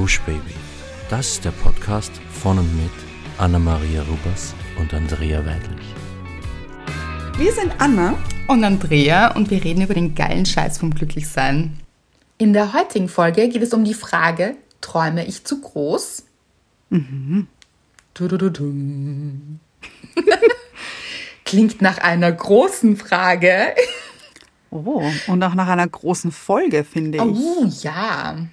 Gush Baby. Das ist der Podcast von und mit Anna-Maria Rubers und Andrea Weidlich. Wir sind Anna und Andrea und wir reden über den geilen Scheiß vom Glücklichsein. In der heutigen Folge geht es um die Frage, träume ich zu groß? Mhm. Klingt nach einer großen Frage. Oh, und auch nach einer großen Folge, finde ich. Oh ja,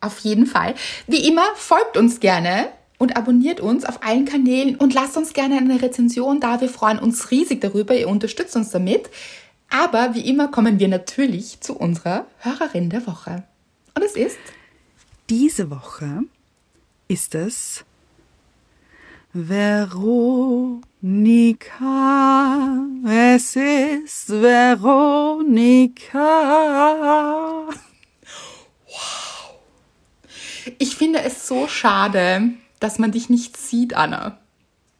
auf jeden Fall. Wie immer, folgt uns gerne und abonniert uns auf allen Kanälen und lasst uns gerne eine Rezension da. Wir freuen uns riesig darüber. Ihr unterstützt uns damit. Aber wie immer kommen wir natürlich zu unserer Hörerin der Woche. Und es ist? Diese Woche ist es Veronika, es ist Veronika. Ich finde es so schade, dass man dich nicht sieht, Anna.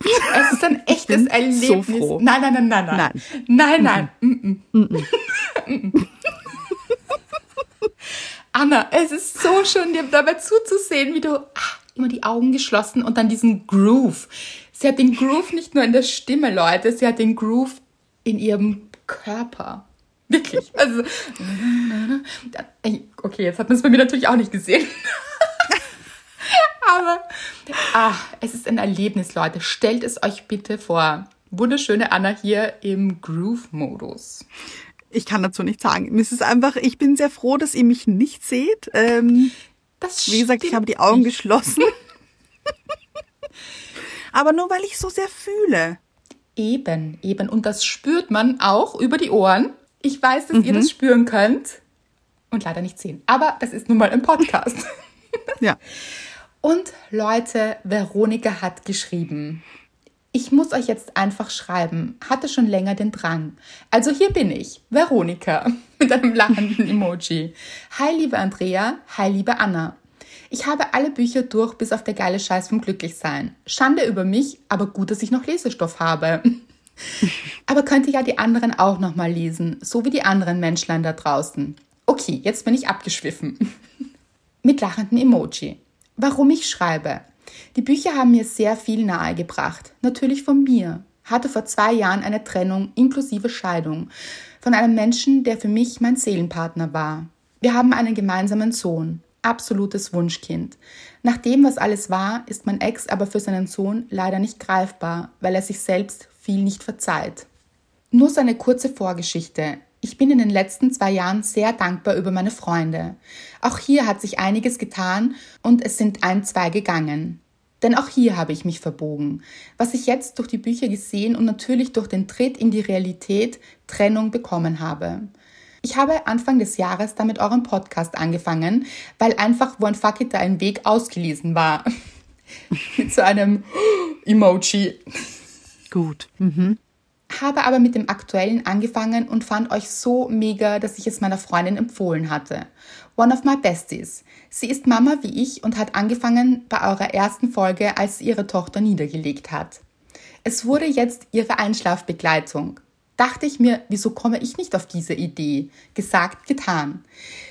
Es ist ein echtes Erlebnis. So froh. Nein, nein, nein, nein, nein. Nein, nein. nein. Mm -mm. Mm Anna, es ist so schön, dir dabei zuzusehen, wie du ach, immer die Augen geschlossen und dann diesen Groove. Sie hat den Groove nicht nur in der Stimme, Leute, sie hat den Groove in ihrem Körper. Wirklich. Also, okay, jetzt hat man es bei mir natürlich auch nicht gesehen. Aber ach, es ist ein Erlebnis, Leute. Stellt es euch bitte vor. Wunderschöne Anna hier im Groove-Modus. Ich kann dazu nichts sagen. Es ist einfach, ich bin sehr froh, dass ihr mich nicht seht. Ähm, das wie gesagt, ich habe die Augen nicht. geschlossen. Aber nur weil ich so sehr fühle. Eben, eben. Und das spürt man auch über die Ohren. Ich weiß, dass mhm. ihr das spüren könnt und leider nicht sehen. Aber das ist nun mal ein Podcast. ja. Und Leute, Veronika hat geschrieben. Ich muss euch jetzt einfach schreiben, hatte schon länger den Drang. Also hier bin ich, Veronika, mit einem lachenden Emoji. Hi liebe Andrea, hi liebe Anna. Ich habe alle Bücher durch, bis auf der geile Scheiß vom Glücklichsein. Schande über mich, aber gut, dass ich noch Lesestoff habe. aber könnte ja die anderen auch nochmal lesen, so wie die anderen Menschlein da draußen. Okay, jetzt bin ich abgeschwiffen. mit lachendem Emoji. Warum ich schreibe. Die Bücher haben mir sehr viel nahegebracht. Natürlich von mir. Hatte vor zwei Jahren eine Trennung inklusive Scheidung von einem Menschen, der für mich mein Seelenpartner war. Wir haben einen gemeinsamen Sohn. Absolutes Wunschkind. Nach dem, was alles war, ist mein Ex aber für seinen Sohn leider nicht greifbar, weil er sich selbst viel nicht verzeiht. Nur seine kurze Vorgeschichte. Ich bin in den letzten zwei Jahren sehr dankbar über meine Freunde. Auch hier hat sich einiges getan und es sind ein, zwei gegangen. Denn auch hier habe ich mich verbogen. Was ich jetzt durch die Bücher gesehen und natürlich durch den Tritt in die Realität Trennung bekommen habe. Ich habe Anfang des Jahres damit euren Podcast angefangen, weil einfach One Fuck It da ein Weg ausgelesen war. Mit so einem Emoji. Gut. Mhm habe aber mit dem aktuellen angefangen und fand euch so mega, dass ich es meiner Freundin empfohlen hatte. One of my besties. Sie ist Mama wie ich und hat angefangen bei eurer ersten Folge, als sie ihre Tochter niedergelegt hat. Es wurde jetzt ihre Einschlafbegleitung. Dachte ich mir, wieso komme ich nicht auf diese Idee? Gesagt, getan.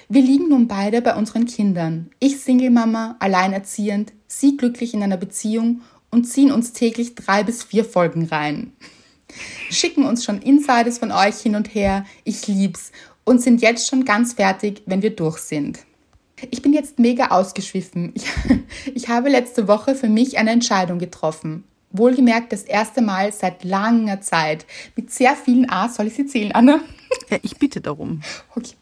Wir liegen nun beide bei unseren Kindern. Ich Single-Mama, alleinerziehend, sie glücklich in einer Beziehung und ziehen uns täglich drei bis vier Folgen rein schicken uns schon Insiders von euch hin und her. Ich lieb's und sind jetzt schon ganz fertig, wenn wir durch sind. Ich bin jetzt mega ausgeschwiffen. Ich, ich habe letzte Woche für mich eine Entscheidung getroffen. Wohlgemerkt das erste Mal seit langer Zeit. Mit sehr vielen A. Soll ich sie zählen, Anna? Ja, ich bitte darum. Okay.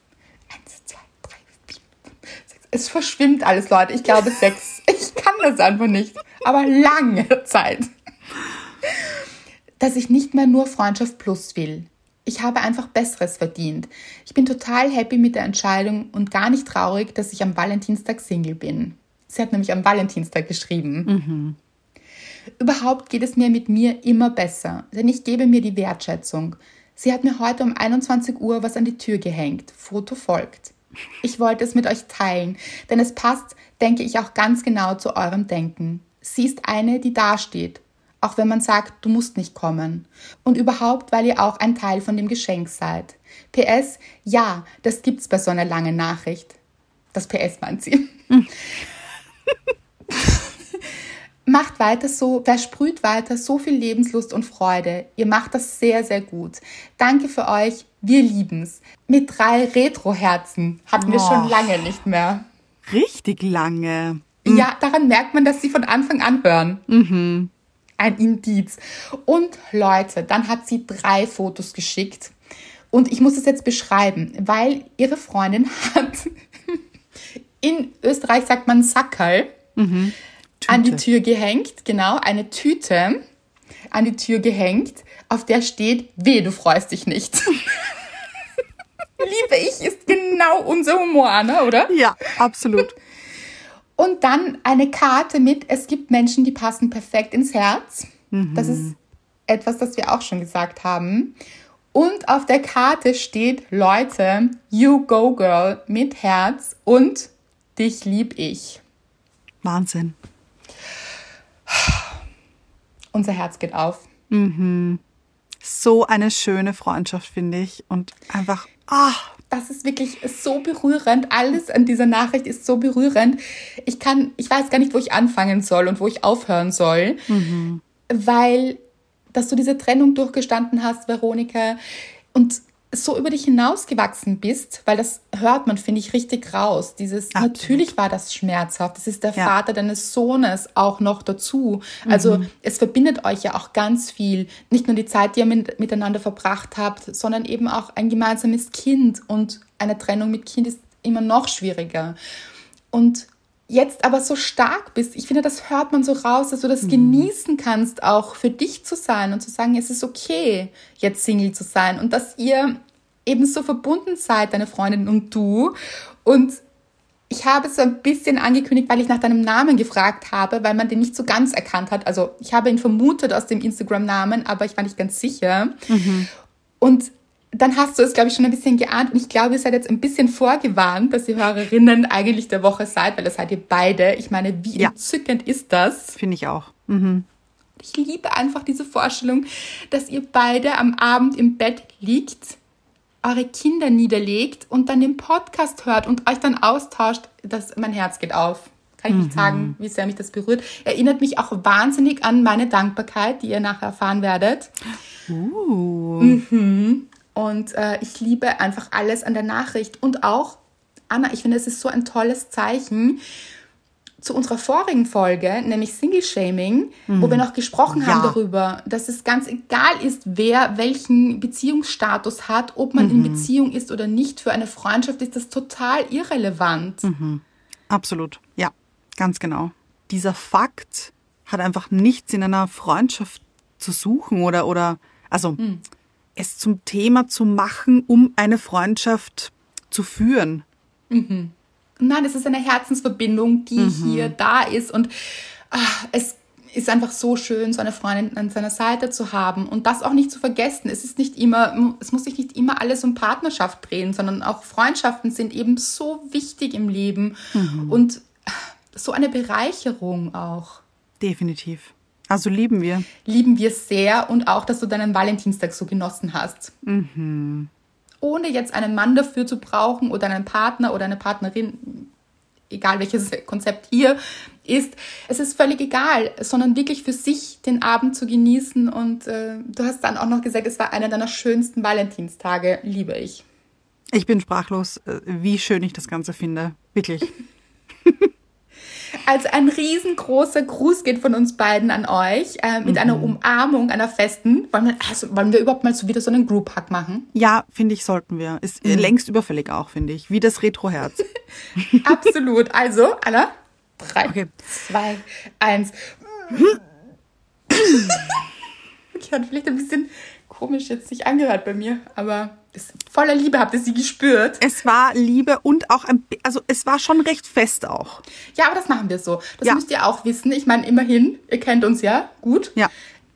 Eins, zwei, drei, vier, fünf, sechs. Es verschwimmt alles, Leute. Ich glaube sechs. Ich kann das einfach nicht. Aber lange Zeit dass ich nicht mehr nur Freundschaft Plus will. Ich habe einfach Besseres verdient. Ich bin total happy mit der Entscheidung und gar nicht traurig, dass ich am Valentinstag Single bin. Sie hat nämlich am Valentinstag geschrieben. Mhm. Überhaupt geht es mir mit mir immer besser, denn ich gebe mir die Wertschätzung. Sie hat mir heute um 21 Uhr was an die Tür gehängt. Foto folgt. Ich wollte es mit euch teilen, denn es passt, denke ich, auch ganz genau zu eurem Denken. Sie ist eine, die dasteht auch wenn man sagt, du musst nicht kommen. Und überhaupt, weil ihr auch ein Teil von dem Geschenk seid. PS, ja, das gibt's bei so einer langen Nachricht. Das PS meint sie. Macht weiter so, versprüht weiter so viel Lebenslust und Freude. Ihr macht das sehr, sehr gut. Danke für euch. Wir lieben's. Mit drei Retro-Herzen hatten wir oh. schon lange nicht mehr. Richtig lange. Ja, daran merkt man, dass sie von Anfang an hören. Mhm. Ein Indiz. Und Leute, dann hat sie drei Fotos geschickt. Und ich muss es jetzt beschreiben, weil ihre Freundin hat in Österreich sagt man Sackerl. Mhm an die Tür gehängt, genau, eine Tüte an die Tür gehängt, auf der steht, weh, du freust dich nicht. Liebe ich, ist genau unser Humor, Anna, oder? Ja, absolut. Und dann eine Karte mit, es gibt Menschen, die passen perfekt ins Herz. Mhm. Das ist etwas, das wir auch schon gesagt haben. Und auf der Karte steht, Leute, you go girl mit Herz und dich lieb ich. Wahnsinn unser Herz geht auf. Mhm. So eine schöne Freundschaft, finde ich. Und einfach, ah. Das ist wirklich so berührend. Alles an dieser Nachricht ist so berührend. Ich kann, ich weiß gar nicht, wo ich anfangen soll und wo ich aufhören soll. Mhm. Weil, dass du diese Trennung durchgestanden hast, Veronika. Und so über dich hinausgewachsen bist, weil das hört man, finde ich, richtig raus. Dieses, Absolut. natürlich war das schmerzhaft. Das ist der ja. Vater deines Sohnes auch noch dazu. Also mhm. es verbindet euch ja auch ganz viel. Nicht nur die Zeit, die ihr mit, miteinander verbracht habt, sondern eben auch ein gemeinsames Kind. Und eine Trennung mit Kind ist immer noch schwieriger. Und jetzt aber so stark bist, ich finde, das hört man so raus, dass du das mhm. genießen kannst, auch für dich zu sein und zu sagen, es ist okay, jetzt Single zu sein und dass ihr eben so verbunden seid, deine Freundin und du. Und ich habe es so ein bisschen angekündigt, weil ich nach deinem Namen gefragt habe, weil man den nicht so ganz erkannt hat. Also ich habe ihn vermutet aus dem Instagram-Namen, aber ich war nicht ganz sicher. Mhm. Und dann hast du es, glaube ich, schon ein bisschen geahnt. Und ich glaube, ihr seid jetzt ein bisschen vorgewarnt, dass ihr Hörerinnen eigentlich der Woche seid, weil das seid ihr beide. Ich meine, wie ja. entzückend ist das? Finde ich auch. Mhm. Ich liebe einfach diese Vorstellung, dass ihr beide am Abend im Bett liegt, eure Kinder niederlegt und dann den Podcast hört und euch dann austauscht. Das, mein Herz geht auf. Kann ich nicht mhm. sagen, wie sehr mich das berührt. Erinnert mich auch wahnsinnig an meine Dankbarkeit, die ihr nachher erfahren werdet. Uh. Mhm. Und äh, ich liebe einfach alles an der Nachricht. Und auch, Anna, ich finde, es ist so ein tolles Zeichen zu unserer vorigen Folge, nämlich Single Shaming, mhm. wo wir noch gesprochen ja. haben darüber, dass es ganz egal ist, wer welchen Beziehungsstatus hat, ob man mhm. in Beziehung ist oder nicht. Für eine Freundschaft ist das total irrelevant. Mhm. Absolut, ja, ganz genau. Dieser Fakt hat einfach nichts in einer Freundschaft zu suchen oder, oder also mhm es zum Thema zu machen, um eine Freundschaft zu führen. Mhm. Nein, es ist eine Herzensverbindung, die mhm. hier da ist und ach, es ist einfach so schön, so eine Freundin an seiner Seite zu haben und das auch nicht zu vergessen. Es ist nicht immer, es muss sich nicht immer alles um Partnerschaft drehen, sondern auch Freundschaften sind eben so wichtig im Leben mhm. und so eine Bereicherung auch. Definitiv. Also lieben wir. Lieben wir sehr und auch, dass du deinen Valentinstag so genossen hast. Mhm. Ohne jetzt einen Mann dafür zu brauchen oder einen Partner oder eine Partnerin, egal welches Konzept hier ist. Es ist völlig egal, sondern wirklich für sich den Abend zu genießen. Und äh, du hast dann auch noch gesagt, es war einer deiner schönsten Valentinstage. Liebe ich. Ich bin sprachlos, äh, wie schön ich das Ganze finde. Wirklich. Also ein riesengroßer Gruß geht von uns beiden an euch äh, mit mhm. einer Umarmung, einer festen. Wollen wir, also, wollen wir überhaupt mal so wieder so einen Group Hug machen? Ja, finde ich, sollten wir. Ist mhm. längst überfällig auch, finde ich. Wie das Retro-Herz. Absolut. Also, Anna, drei, okay. zwei, eins. okay, hat vielleicht ein bisschen komisch jetzt sich angehört bei mir, aber ist voller Liebe habt ihr sie gespürt. Es war Liebe und auch ein, also es war schon recht fest auch. Ja, aber das machen wir so. Das ja. müsst ihr auch wissen. Ich meine, immerhin, ihr kennt uns ja gut. Ja.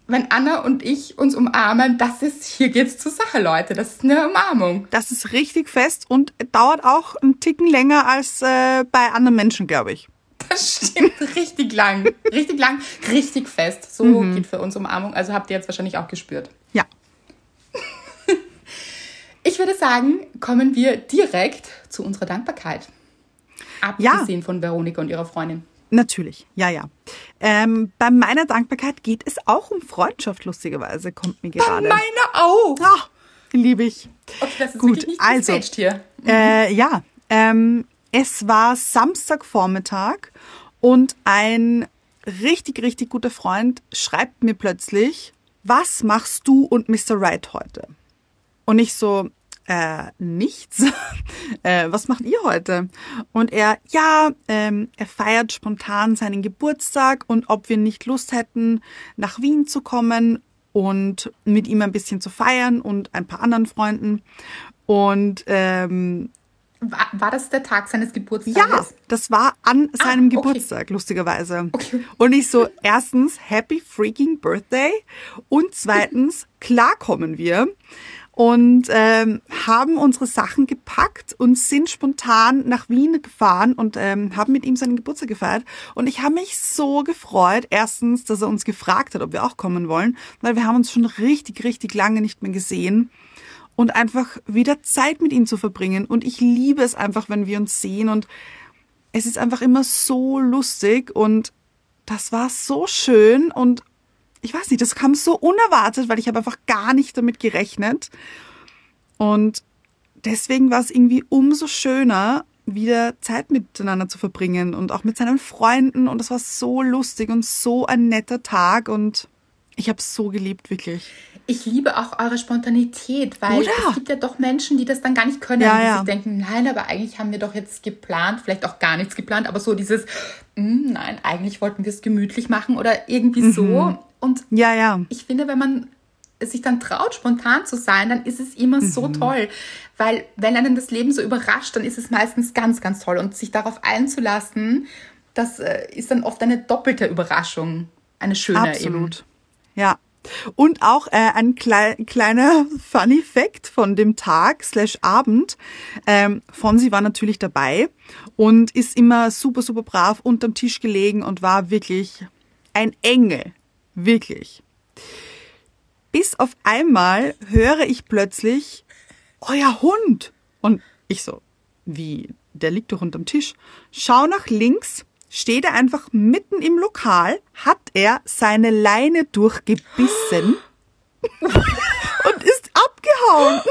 Wenn Anna und ich uns umarmen, das ist, hier geht's zur Sache, Leute. Das ist eine Umarmung. Das ist richtig fest und dauert auch einen Ticken länger als äh, bei anderen Menschen, glaube ich. Das stimmt, richtig lang. Richtig lang, richtig fest. So mhm. geht für uns Umarmung. Also habt ihr jetzt wahrscheinlich auch gespürt. Ja. Ich würde sagen, kommen wir direkt zu unserer Dankbarkeit. Abgesehen ja. von Veronika und ihrer Freundin. Natürlich, ja, ja. Ähm, bei meiner Dankbarkeit geht es auch um Freundschaft, lustigerweise, kommt mir gerade. Meine auch. Ah, liebe ich. Okay, das ist Gut, nicht also, hier. Äh, ja, ähm, es war Samstagvormittag und ein richtig, richtig guter Freund schreibt mir plötzlich, was machst du und Mr. Wright heute? Und ich so, äh, nichts. äh, was macht ihr heute? Und er, ja, ähm, er feiert spontan seinen Geburtstag und ob wir nicht Lust hätten, nach Wien zu kommen und mit ihm ein bisschen zu feiern und ein paar anderen Freunden. Und ähm, War, war das der Tag seines Geburtstages? ja, das war an seinem okay. Geburtstag, lustigerweise. Okay. Und ich so, erstens, happy freaking birthday. Und zweitens, klar kommen wir. Und ähm, haben unsere Sachen gepackt und sind spontan nach Wien gefahren und ähm, haben mit ihm seinen Geburtstag gefeiert. Und ich habe mich so gefreut, erstens, dass er uns gefragt hat, ob wir auch kommen wollen, weil wir haben uns schon richtig, richtig lange nicht mehr gesehen und einfach wieder Zeit mit ihm zu verbringen. Und ich liebe es einfach, wenn wir uns sehen und es ist einfach immer so lustig und das war so schön und ich weiß nicht, das kam so unerwartet, weil ich habe einfach gar nicht damit gerechnet. Und deswegen war es irgendwie umso schöner, wieder Zeit miteinander zu verbringen und auch mit seinen Freunden. Und es war so lustig und so ein netter Tag und ich habe es so geliebt, wirklich. Ich liebe auch eure Spontanität, weil Oder? es gibt ja doch Menschen, die das dann gar nicht können, Ja, die ja. sich denken, nein, aber eigentlich haben wir doch jetzt geplant, vielleicht auch gar nichts geplant, aber so dieses, "Mm, nein, eigentlich wollten wir es gemütlich machen oder irgendwie Mhm. so. Und Ja, ja. ich finde, wenn man sich dann traut, spontan zu sein, dann ist es immer so Mhm. toll. Weil wenn einen das Leben so überrascht, dann ist es meistens ganz, ganz toll. Und sich darauf einzulassen, das äh, ist dann oft eine doppelte Überraschung. Eine schöne Absolut. Ja. Und auch äh, ein klei kleiner Funny Fact von dem Tag slash Abend. Ähm, Fonsi war natürlich dabei und ist immer super, super brav unterm Tisch gelegen und war wirklich ein Engel. Wirklich. Bis auf einmal höre ich plötzlich, euer Hund. Und ich so, wie, der liegt doch unterm Tisch. Schau nach links, steht er einfach mitten im Lokal, hat er seine Leine durchgebissen und ist abgehauen.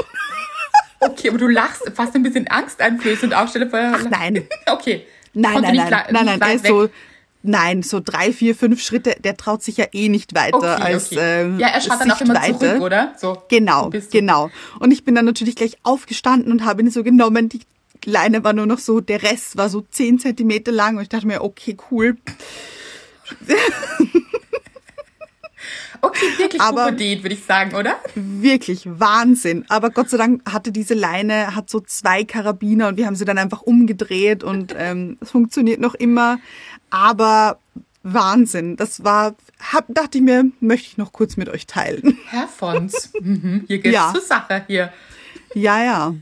Okay, aber du lachst fast ein bisschen angsteinflößend auf. Stell dir vor, Ach nein. Okay. Nein, nein, nein, nein, nein, der weit ist so, nein, so drei, vier, fünf Schritte, der traut sich ja eh nicht weiter Okay, als okay. ähm, ja, er schaut dann auch immer zurück, oder? So. Genau, genau. Und ich bin dann natürlich gleich aufgestanden und habe ihn so genommen. Die Leine war nur noch so, der Rest war so zehn Zentimeter lang und ich dachte mir, okay, cool. Okay, wirklich Aber- Pubertät, würde ich sagen, oder? Wirklich Wahnsinn. Aber Gott sei Dank hatte diese Leine, hat so zwei Karabiner und wir haben sie dann einfach umgedreht und ähm, es funktioniert noch immer. Aber Wahnsinn. Das war, hab, dachte ich mir, möchte ich noch kurz mit euch teilen. Herr Fons, mhm, hier geht's Ja. zur Sache hier. Ja, ja.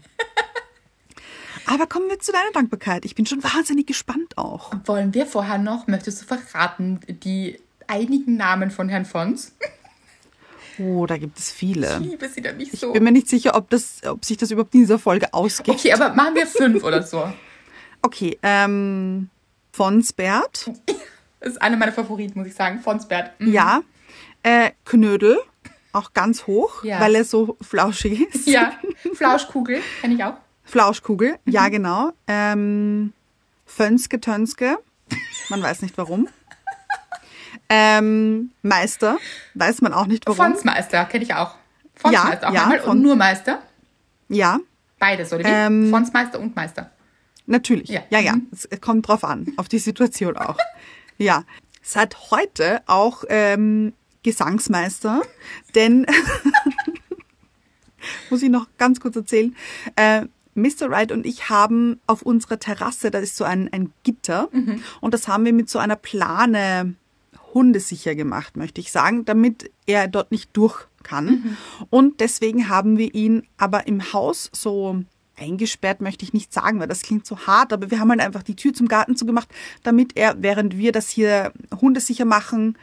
Aber kommen wir zu deiner Dankbarkeit. Ich bin schon wahnsinnig gespannt auch. Wollen wir vorher noch, möchtest du verraten, die einigen Namen von Herrn Fons? Oh, da gibt es Ich viele. liebe sie da nicht so. Ich bin mir nicht sicher, ob, das, ob sich das überhaupt in dieser Folge ausgeht. Okay, aber machen wir fünf oder so. Okay, ähm, Fonsbert, Das ist einer meiner Favoriten, muss ich sagen. Fonsbert. Mhm. ja. Äh, Knödel, auch ganz hoch, Ja. weil er so flauschig ist. Ja, Flauschkugel, kenne ich auch. Flauschkugel, ja Mhm. genau. Ähm, Fönske Tönske, man weiß nicht warum. Ähm, Meister, weiß man auch nicht warum. Fonsmeister, kenne ich auch. Fonsmeister auch ja, einmal von- und nur Meister. Ja, Beides, oder wie? Ähm, Fonsmeister und Meister. Natürlich. Ja. Ja, ja. Mhm. Es kommt drauf an, auf die Situation auch. ja. Seit heute auch ähm, Gesangsmeister, denn muss ich noch ganz kurz erzählen. Äh, Mr. Wright und ich haben auf unserer Terrasse, da ist so ein, ein Gitter und das haben wir mit so einer Plane hundesicher gemacht, möchte ich sagen, damit er dort nicht durch kann. Und deswegen haben wir ihn aber im Haus so eingesperrt, möchte ich nicht sagen, weil das klingt so hart, aber wir haben halt einfach die Tür zum Garten zugemacht, damit er, während wir das hier hundesicher machen,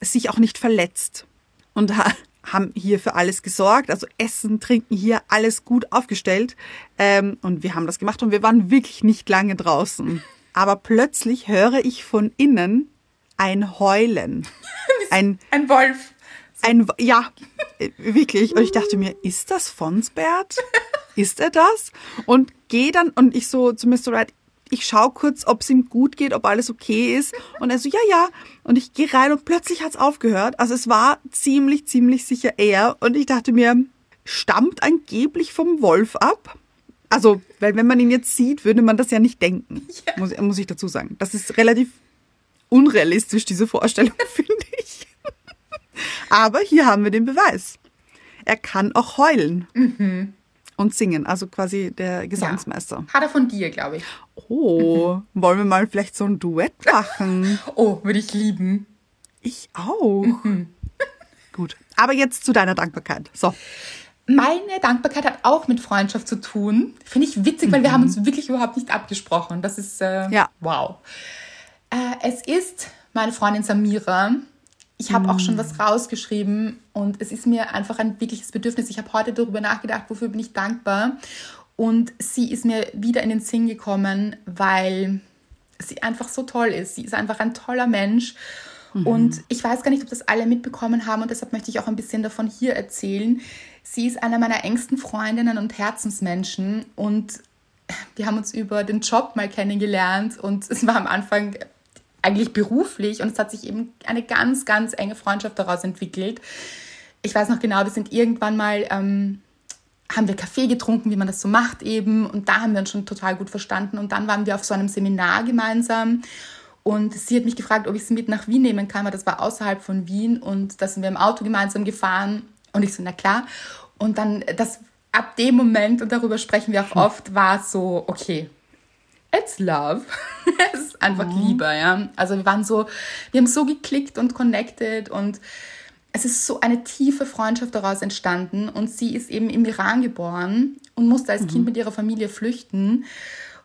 sich auch nicht verletzt. Und ha haben hier für alles gesorgt, also Essen, Trinken hier, alles gut aufgestellt. Ähm, und wir haben das gemacht und wir waren wirklich nicht lange draußen. aber plötzlich höre ich von innen ein Heulen. Ein, Ein Wolf. ein, ja, äh, wirklich. Und ich dachte mir, ist das Fonsbert? Ist er das? Und gehe dann, und ich so zu Mr. Wright, ich schaue kurz, ob es ihm gut geht, ob alles okay ist. Und er so, ja, ja. Und ich gehe rein und plötzlich hat's aufgehört. Also es war ziemlich, ziemlich sicher er. Und ich dachte mir, stammt angeblich vom Wolf ab? Also, weil wenn man ihn jetzt sieht, würde man das ja nicht denken, muss, muss ich dazu sagen. Das ist relativ unrealistisch, diese Vorstellung, finde ich. Aber hier haben wir den Beweis. Er kann auch heulen und singen, also quasi der Gesangsmeister. Hat er von dir, glaube ich. Oh, wollen wir mal vielleicht so ein Duett machen? Oh, würde ich lieben. Ich auch. Gut, aber jetzt zu deiner Dankbarkeit. So, Meine Dankbarkeit hat auch mit Freundschaft zu tun. Finde ich witzig, weil wir haben uns wirklich überhaupt nicht abgesprochen. Das ist äh, Ja. wow. Äh, es ist meine Freundin Samira. Ich habe auch schon was rausgeschrieben und es ist mir einfach ein wirkliches Bedürfnis. Ich habe heute darüber nachgedacht, wofür bin ich dankbar. Und sie ist mir wieder in den Sinn gekommen, weil sie einfach so toll ist. Sie ist einfach ein toller Mensch. Und ich weiß gar nicht, ob das alle mitbekommen haben und deshalb möchte ich auch ein bisschen davon hier erzählen. Sie ist eine meiner engsten Freundinnen und Herzensmenschen und wir haben uns über den Job mal kennengelernt und es war am Anfang eigentlich beruflich und es hat sich eben eine ganz, ganz enge Freundschaft daraus entwickelt. Ich weiß noch genau, wir sind irgendwann mal, ähm, haben wir Kaffee getrunken, wie man das so macht eben. Und da haben wir uns schon total gut verstanden. Und dann waren wir auf so einem Seminar gemeinsam. Und sie hat mich gefragt, ob ich sie mit nach Wien nehmen kann, weil das war außerhalb von Wien. Und da sind wir im Auto gemeinsam gefahren. Und ich so, na klar. Und dann, das ab dem Moment, und darüber sprechen wir auch oft, war es so, okay, it's love. es ist einfach Liebe, ja. Also wir waren so, wir haben so geklickt und connected und es ist so eine tiefe Freundschaft daraus entstanden und sie ist eben im Iran geboren und musste als Kind mit ihrer Familie flüchten.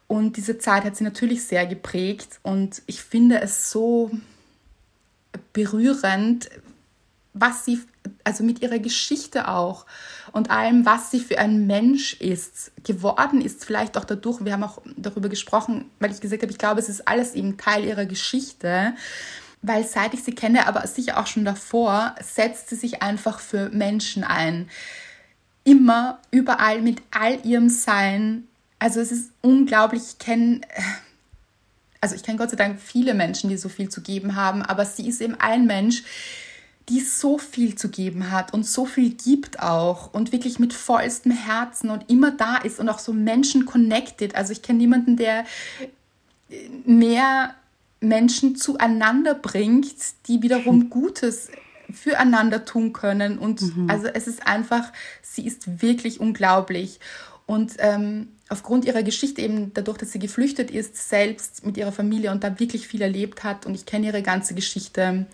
Und diese Zeit hat sie natürlich sehr geprägt und ich finde es so berührend, was sie, also mit ihrer Geschichte auch und allem, was sie für ein Mensch ist, geworden ist, vielleicht auch dadurch, wir haben auch darüber gesprochen, weil ich gesagt habe, ich glaube, es ist alles eben Teil ihrer Geschichte, weil seit ich sie kenne, aber sicher auch schon davor, setzt sie sich einfach für Menschen ein. Immer, überall, mit all ihrem Sein. Also es ist unglaublich, ich kenne also ich kenne Gott sei Dank viele Menschen, die so viel zu geben haben, aber sie ist eben ein Mensch, die so viel zu geben hat und so viel gibt auch und wirklich mit vollstem Herzen und immer da ist und auch so Menschen connected. Also ich kenne niemanden, der mehr Menschen zueinander bringt, die wiederum Gutes füreinander tun können. Und also es ist einfach, sie ist wirklich unglaublich. Und ähm, aufgrund ihrer Geschichte eben dadurch, dass sie geflüchtet ist, selbst mit ihrer Familie und da wirklich viel erlebt hat und ich kenne ihre ganze Geschichte,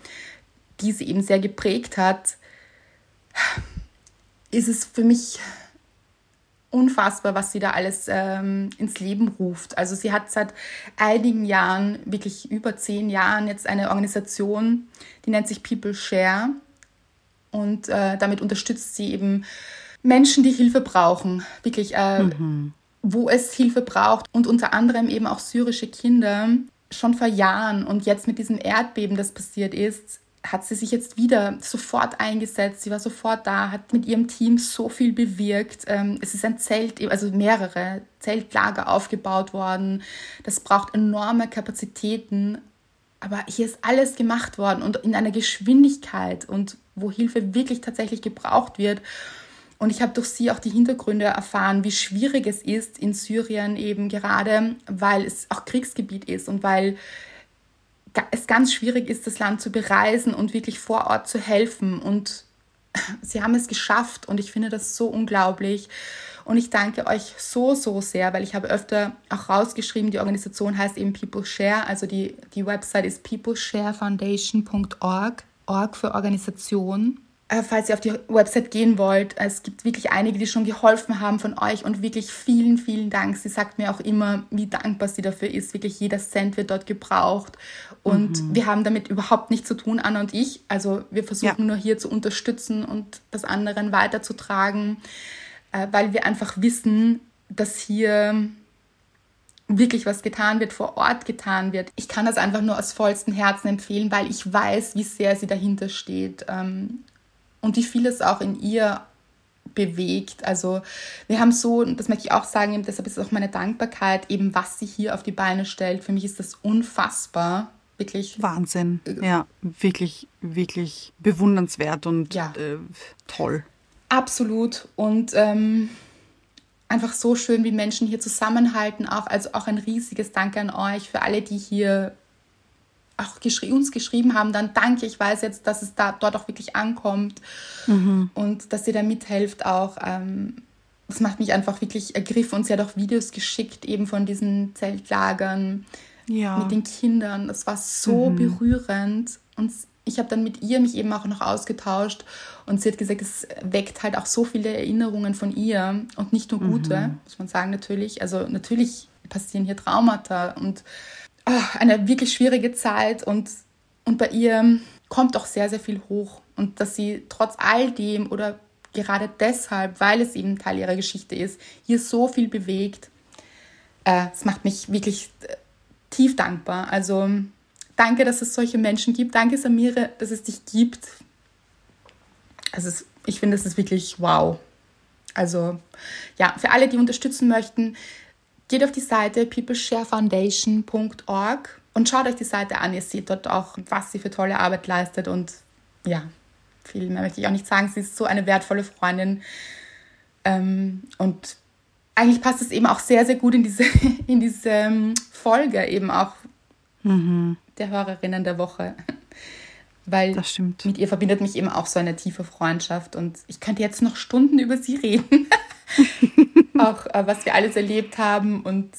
die sie eben sehr geprägt hat, ist es für mich unfassbar, was sie da alles ähm, ins Leben ruft. Also sie hat seit einigen Jahren, wirklich über zehn Jahren, jetzt eine Organisation, die nennt sich People Share. Und äh, damit unterstützt sie eben Menschen, die Hilfe brauchen, wirklich, äh, wo es Hilfe braucht. Und unter anderem eben auch syrische Kinder schon vor Jahren. Und jetzt mit diesem Erdbeben, das passiert ist, hat sie sich jetzt wieder sofort eingesetzt. Sie war sofort da, hat mit ihrem Team so viel bewirkt. Ähm, es ist ein Zelt, also mehrere Zeltlager aufgebaut worden. Das braucht enorme Kapazitäten. Aber hier ist alles gemacht worden und in einer Geschwindigkeit und wo Hilfe wirklich tatsächlich gebraucht wird. Und ich habe durch sie auch die Hintergründe erfahren, wie schwierig es ist in Syrien eben gerade, weil es auch Kriegsgebiet ist und weil es ganz schwierig ist, das Land zu bereisen und wirklich vor Ort zu helfen. Und sie haben es geschafft und ich finde das so unglaublich. Und ich danke euch so, so sehr, weil ich habe öfter auch rausgeschrieben, die Organisation heißt eben People Share, also die, die Website ist peoplesharefoundation.org, Org für Organisation. Äh, falls ihr auf die Website gehen wollt, es gibt wirklich einige, die schon geholfen haben von euch und wirklich vielen, vielen Dank. Sie sagt mir auch immer, wie dankbar sie dafür ist. Wirklich jeder Cent wird dort gebraucht und wir haben damit überhaupt nichts zu tun, Anna und ich. Also wir versuchen Ja. nur hier zu unterstützen und das anderen weiterzutragen, äh, weil wir einfach wissen, dass hier wirklich was getan wird, vor Ort getan wird. Ich kann das einfach nur aus vollstem Herzen empfehlen, weil ich weiß, wie sehr sie dahinter steht ähm, und wie viel es auch in ihr bewegt. Also wir haben so, und das möchte ich auch sagen, deshalb ist es auch meine Dankbarkeit, eben was sie hier auf die Beine stellt. Für mich ist das unfassbar. Wirklich. Wahnsinn. Äh, ja, wirklich, wirklich bewundernswert und ja. äh, toll. Absolut. Und ähm, einfach so schön, wie Menschen hier zusammenhalten. Auch, also auch ein riesiges Danke an euch für alle, die hier auch geschri uns geschrieben haben, dann danke. Ich weiß jetzt, dass es da dort auch wirklich ankommt mhm. und dass ihr da mithelft auch. Ähm, das macht mich einfach wirklich ergriffen und sie hat auch Videos geschickt eben von diesen Zeltlagern ja. mit den Kindern. Das war so mhm. berührend und ich habe dann mit ihr mich eben auch noch ausgetauscht und sie hat gesagt, es weckt halt auch so viele Erinnerungen von ihr und nicht nur gute, mhm. muss man sagen natürlich. Also natürlich passieren hier Traumata und oh, eine wirklich schwierige Zeit und, und bei ihr kommt auch sehr, sehr viel hoch und dass sie trotz all dem oder gerade deshalb, weil es eben Teil ihrer Geschichte ist, hier so viel bewegt. Äh, es macht mich wirklich äh, tief dankbar. Also danke, dass es solche Menschen gibt. Danke, Samire, dass es dich gibt. Also ich finde, es ist wirklich wow. Also ja, für alle, die unterstützen möchten, geht auf die Seite peoplesharefoundation.org und schaut euch die Seite an. Ihr seht dort auch, was sie für tolle Arbeit leistet und ja, viel mehr möchte ich auch nicht sagen. Sie ist so eine wertvolle Freundin ähm, und eigentlich passt es eben auch sehr, sehr gut in diese, in diese ähm, Folge eben auch mhm. der Hörerinnen der Woche. Weil mit ihr verbindet mich eben auch so eine tiefe Freundschaft und ich könnte jetzt noch Stunden über sie reden. auch äh, was wir alles erlebt haben und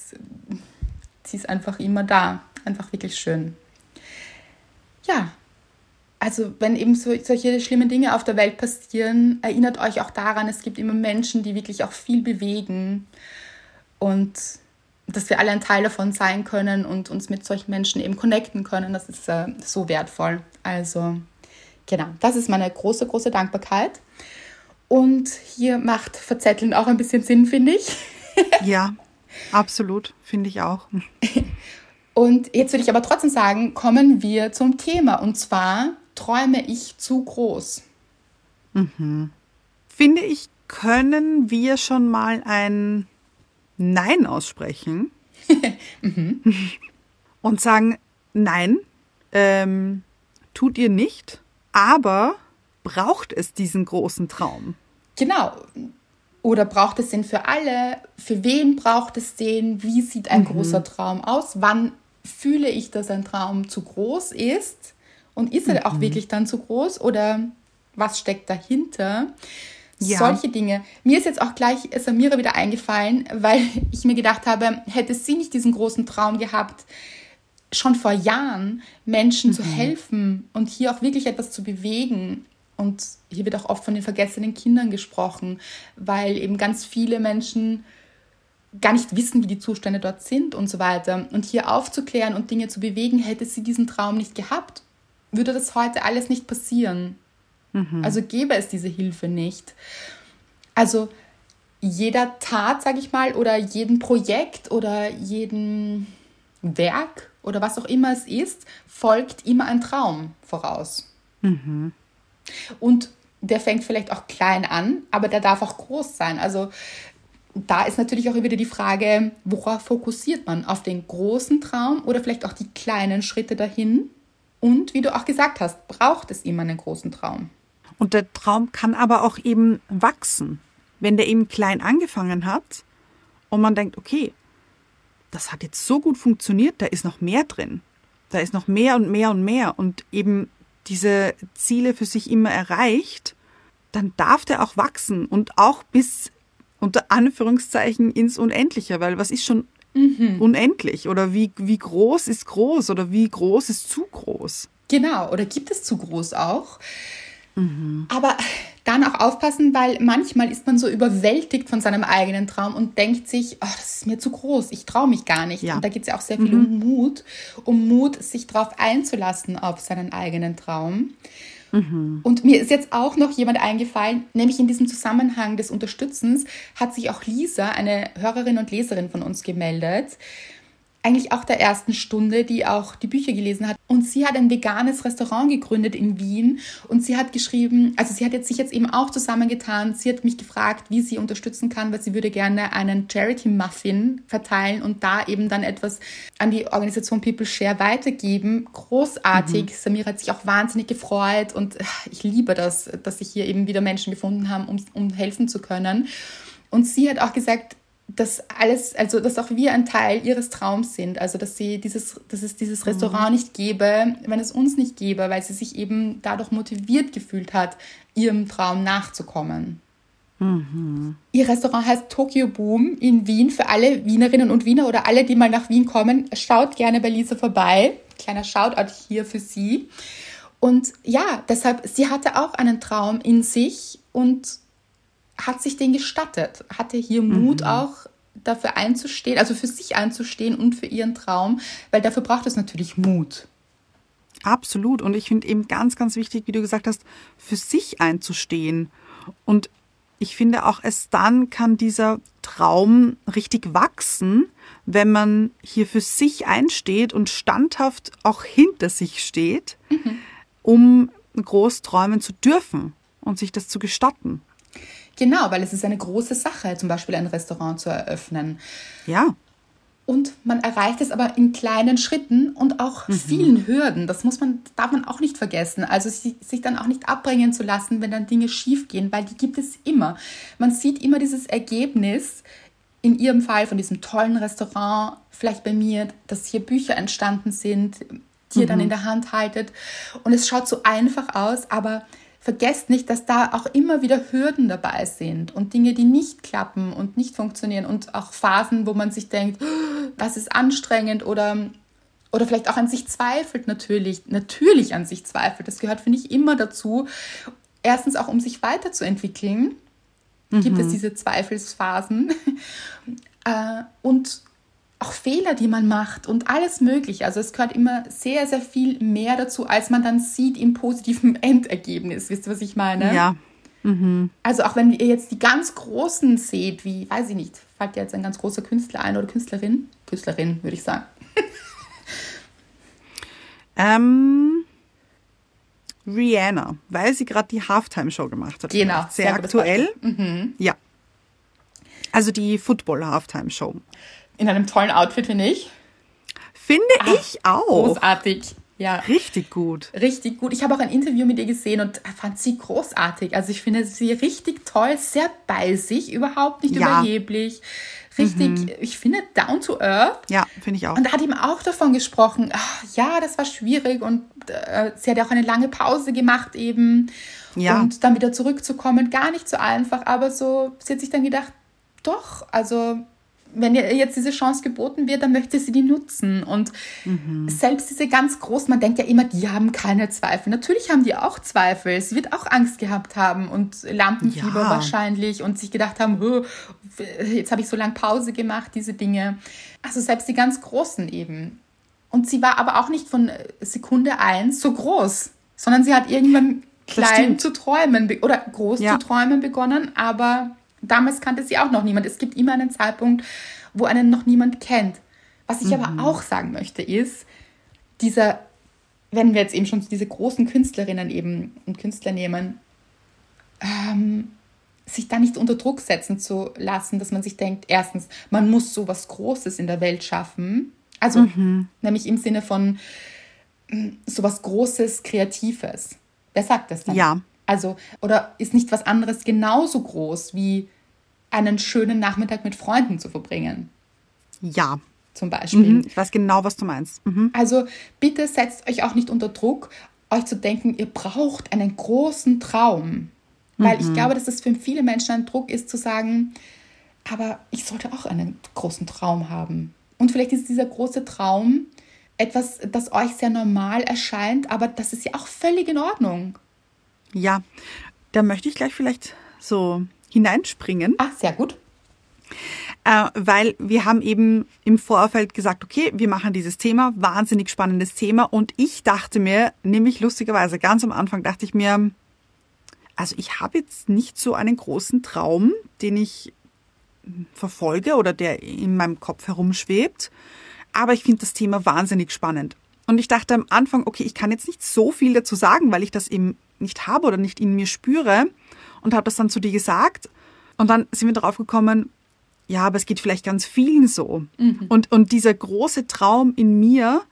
sie ist einfach immer da. Einfach wirklich schön. Ja, also wenn eben so, solche schlimmen Dinge auf der Welt passieren, erinnert euch auch daran, es gibt immer Menschen, die wirklich auch viel bewegen und dass wir alle ein Teil davon sein können und uns mit solchen Menschen eben connecten können, das ist äh, so wertvoll. Also genau, das ist meine große, große Dankbarkeit. Und hier macht Verzetteln auch ein bisschen Sinn, finde ich. ja, absolut, finde ich auch. Und jetzt würde ich aber trotzdem sagen, kommen wir zum Thema. Und zwar träume ich zu groß. Mhm. Finde ich, können wir schon mal ein Nein aussprechen mhm. und sagen, nein, ähm, tut ihr nicht, aber braucht es diesen großen Traum? Genau. Oder braucht es den für alle? Für wen braucht es den? Wie sieht ein mhm. großer Traum aus? Wann fühle ich, dass ein Traum zu groß ist? Und ist er mhm. auch wirklich dann zu groß? Oder was steckt dahinter? Ja. Solche Dinge. Mir ist jetzt auch gleich Samira wieder eingefallen, weil ich mir gedacht habe, hätte sie nicht diesen großen Traum gehabt, schon vor Jahren Menschen mhm. zu helfen und hier auch wirklich etwas zu bewegen, und hier wird auch oft von den vergessenen Kindern gesprochen, weil eben ganz viele Menschen gar nicht wissen, wie die Zustände dort sind und so weiter. Und hier aufzuklären und Dinge zu bewegen, hätte sie diesen Traum nicht gehabt, würde das heute alles nicht passieren. Mhm. Also gäbe es diese Hilfe nicht. Also jeder Tat, sage ich mal, oder jedem Projekt oder jedem Werk oder was auch immer es ist, folgt immer ein Traum voraus. Mhm. Und der fängt vielleicht auch klein an, aber der darf auch groß sein. Also da ist natürlich auch wieder die Frage, worauf fokussiert man? Auf den großen Traum oder vielleicht auch die kleinen Schritte dahin? Und wie du auch gesagt hast, braucht es immer einen großen Traum. Und der Traum kann aber auch eben wachsen. Wenn der eben klein angefangen hat und man denkt, okay, das hat jetzt so gut funktioniert, da ist noch mehr drin. Da ist noch mehr und mehr und mehr. Und eben diese Ziele für sich immer erreicht, dann darf der auch wachsen und auch bis unter Anführungszeichen ins Unendliche, weil was ist schon mhm. unendlich oder wie, wie groß ist groß oder wie groß ist zu groß? Genau, oder gibt es zu groß auch? Mhm. Aber dann auch aufpassen, weil manchmal ist man so überwältigt von seinem eigenen Traum und denkt sich, oh, das ist mir zu groß, ich traue mich gar nicht. Ja. Und da geht es ja auch sehr viel mhm. um Mut, um Mut, sich darauf einzulassen auf seinen eigenen Traum. Mhm. Und mir ist jetzt auch noch jemand eingefallen, nämlich in diesem Zusammenhang des Unterstützens hat sich auch Lisa, eine Hörerin und Leserin von uns, gemeldet. Eigentlich auch der ersten Stunde, die auch die Bücher gelesen hat. Und sie hat ein veganes Restaurant gegründet in Wien. Und sie hat geschrieben, also sie hat jetzt sich jetzt eben auch zusammengetan. Sie hat mich gefragt, wie sie unterstützen kann, weil sie würde gerne einen Charity-Muffin verteilen und da eben dann etwas an die Organisation People Share weitergeben. Großartig. Mhm. Samira hat sich auch wahnsinnig gefreut und ich liebe das, dass sich hier eben wieder Menschen gefunden haben, um, um helfen zu können. Und sie hat auch gesagt, dass alles, also dass auch wir ein Teil ihres Traums sind. Also dass sie dieses, dass es dieses Restaurant mhm. nicht gäbe, wenn es uns nicht gäbe, weil sie sich eben dadurch motiviert gefühlt hat, ihrem Traum nachzukommen. Mhm. Ihr Restaurant heißt Tokyo Boom in Wien. Für alle Wienerinnen und Wiener oder alle, die mal nach Wien kommen, schaut gerne bei Lisa vorbei. Kleiner Shoutout hier für sie. Und ja, deshalb, sie hatte auch einen Traum in sich und hat sich den gestattet, hatte hier Mut mhm. auch dafür einzustehen, also für sich einzustehen und für ihren Traum, weil dafür braucht es natürlich Mut. Absolut. Und ich finde eben ganz, ganz wichtig, wie du gesagt hast, für sich einzustehen. Und ich finde auch erst dann kann dieser Traum richtig wachsen, wenn man hier für sich einsteht und standhaft auch hinter sich steht, mhm. um groß träumen zu dürfen und sich das zu gestatten. Genau, weil es ist eine große Sache, zum Beispiel ein Restaurant zu eröffnen. Ja. Und man erreicht es aber in kleinen Schritten und auch mhm. vielen Hürden. Das muss man, darf man auch nicht vergessen. Also sich dann auch nicht abbringen zu lassen, wenn dann Dinge schief gehen, weil die gibt es immer. Man sieht immer dieses Ergebnis, in Ihrem Fall von diesem tollen Restaurant, vielleicht bei mir, dass hier Bücher entstanden sind, die ihr dann mhm. in der Hand haltet. Und es schaut so einfach aus, aber vergesst nicht, dass da auch immer wieder Hürden dabei sind und Dinge, die nicht klappen und nicht funktionieren und auch Phasen, wo man sich denkt, das ist anstrengend oder oder vielleicht auch an sich zweifelt natürlich, natürlich an sich zweifelt. Das gehört, finde ich, immer dazu. Erstens auch, um sich weiterzuentwickeln, mhm. gibt es mhm. diese Zweifelsphasen. Äh, und auch Fehler, die man macht und alles Mögliche. Also es gehört immer sehr, sehr viel mehr dazu, als man dann sieht im positiven Endergebnis. Wisst ihr, was ich meine? Ja. Mhm. Also auch wenn ihr jetzt die ganz Großen seht, wie, weiß ich nicht, fällt dir jetzt ein ganz großer Künstler ein oder Künstlerin? Künstlerin, würde ich sagen. ähm, Rihanna, weil sie gerade die Halftime-Show gemacht hat. Genau. Sehr, sehr aktuell. Mhm. Ja. Also die Football-Halftime-Show. In einem tollen Outfit, finde ich. Finde Ach, ich auch. Großartig. Ja. Richtig gut. Richtig gut. Ich habe auch ein Interview mit ihr gesehen und fand sie großartig. Also ich finde sie richtig toll, sehr bei sich, überhaupt nicht ja. überheblich. Richtig, mhm. ich finde down to earth. Ja, finde ich auch. Und da hat ihm auch davon gesprochen, ach, ja, das war schwierig und äh, sie hat ja auch eine lange Pause gemacht eben. Ja. Und dann wieder zurückzukommen, gar nicht so einfach, aber so, sie hat sich dann gedacht, doch, also wenn ihr jetzt diese Chance geboten wird, dann möchte sie die nutzen. Und mhm. selbst diese ganz großen, man denkt ja immer, die haben keine Zweifel. Natürlich haben die auch Zweifel. Sie wird auch Angst gehabt haben und Lampenfieber ja. wahrscheinlich und sich gedacht haben, jetzt habe ich so lange Pause gemacht, diese Dinge. Also selbst die ganz Großen eben. Und sie war aber auch nicht von Sekunde eins so groß, sondern sie hat irgendwann klein zu träumen oder groß ja. zu träumen begonnen, aber Damals kannte sie auch noch niemand. Es gibt immer einen Zeitpunkt, wo einen noch niemand kennt. Was ich mhm. aber auch sagen möchte, ist, dieser, wenn wir jetzt eben schon diese großen Künstlerinnen eben und Künstler nehmen, ähm, sich da nicht unter Druck setzen zu lassen, dass man sich denkt, erstens, man muss so was Großes in der Welt schaffen. Also, mhm. nämlich im Sinne von mm, so was Großes, Kreatives. Wer sagt das dann? Ja. Also, oder ist nicht was anderes genauso groß wie einen schönen Nachmittag mit Freunden zu verbringen? Ja. Zum Beispiel. Mhm, ich weiß genau, was du meinst. Mhm. Also bitte setzt euch auch nicht unter Druck, euch zu denken, ihr braucht einen großen Traum. Weil mhm. ich glaube, dass es für viele Menschen ein Druck ist, zu sagen, aber ich sollte auch einen großen Traum haben. Und vielleicht ist dieser große Traum etwas, das euch sehr normal erscheint, aber das ist ja auch völlig in Ordnung. Ja, da möchte ich gleich vielleicht so hineinspringen. Ach, sehr gut. Äh, weil wir haben eben im Vorfeld gesagt, okay, wir machen dieses Thema, wahnsinnig spannendes Thema. Und ich dachte mir, nämlich lustigerweise, ganz am Anfang dachte ich mir, also ich habe jetzt nicht so einen großen Traum, den ich verfolge oder der in meinem Kopf herumschwebt. Aber ich finde das Thema wahnsinnig spannend. Und ich dachte am Anfang, okay, ich kann jetzt nicht so viel dazu sagen, weil ich das eben nicht habe oder nicht in mir spüre. Und habe das dann zu dir gesagt. Und dann sind wir darauf gekommen, ja, aber es geht vielleicht ganz vielen so. Mhm. Und, und dieser große Traum in mir,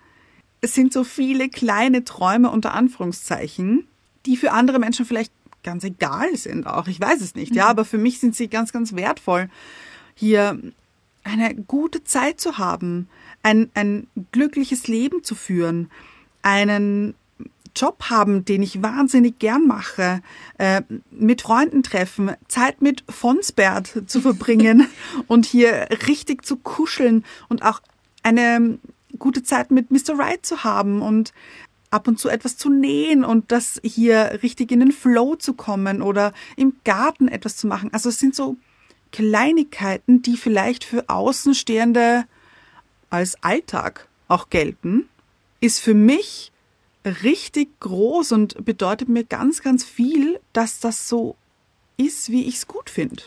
es sind so viele kleine Träume unter Anführungszeichen, die für andere Menschen vielleicht ganz egal sind auch. Ich weiß es nicht, mhm. ja, aber für mich sind sie ganz, ganz wertvoll. Hier eine gute Zeit zu haben, ein, ein glückliches Leben zu führen, einen Job haben, den ich wahnsinnig gern mache, äh, mit Freunden treffen, Zeit mit Fonsbert zu verbringen und hier richtig zu kuscheln und auch eine gute Zeit mit Mr. Right zu haben und ab und zu etwas zu nähen und das hier richtig in den Flow zu kommen oder im Garten etwas zu machen. Also es sind so Kleinigkeiten, die vielleicht für Außenstehende als Alltag auch gelten, ist für mich richtig groß und bedeutet mir ganz, ganz viel, dass das so ist, wie ich es gut finde.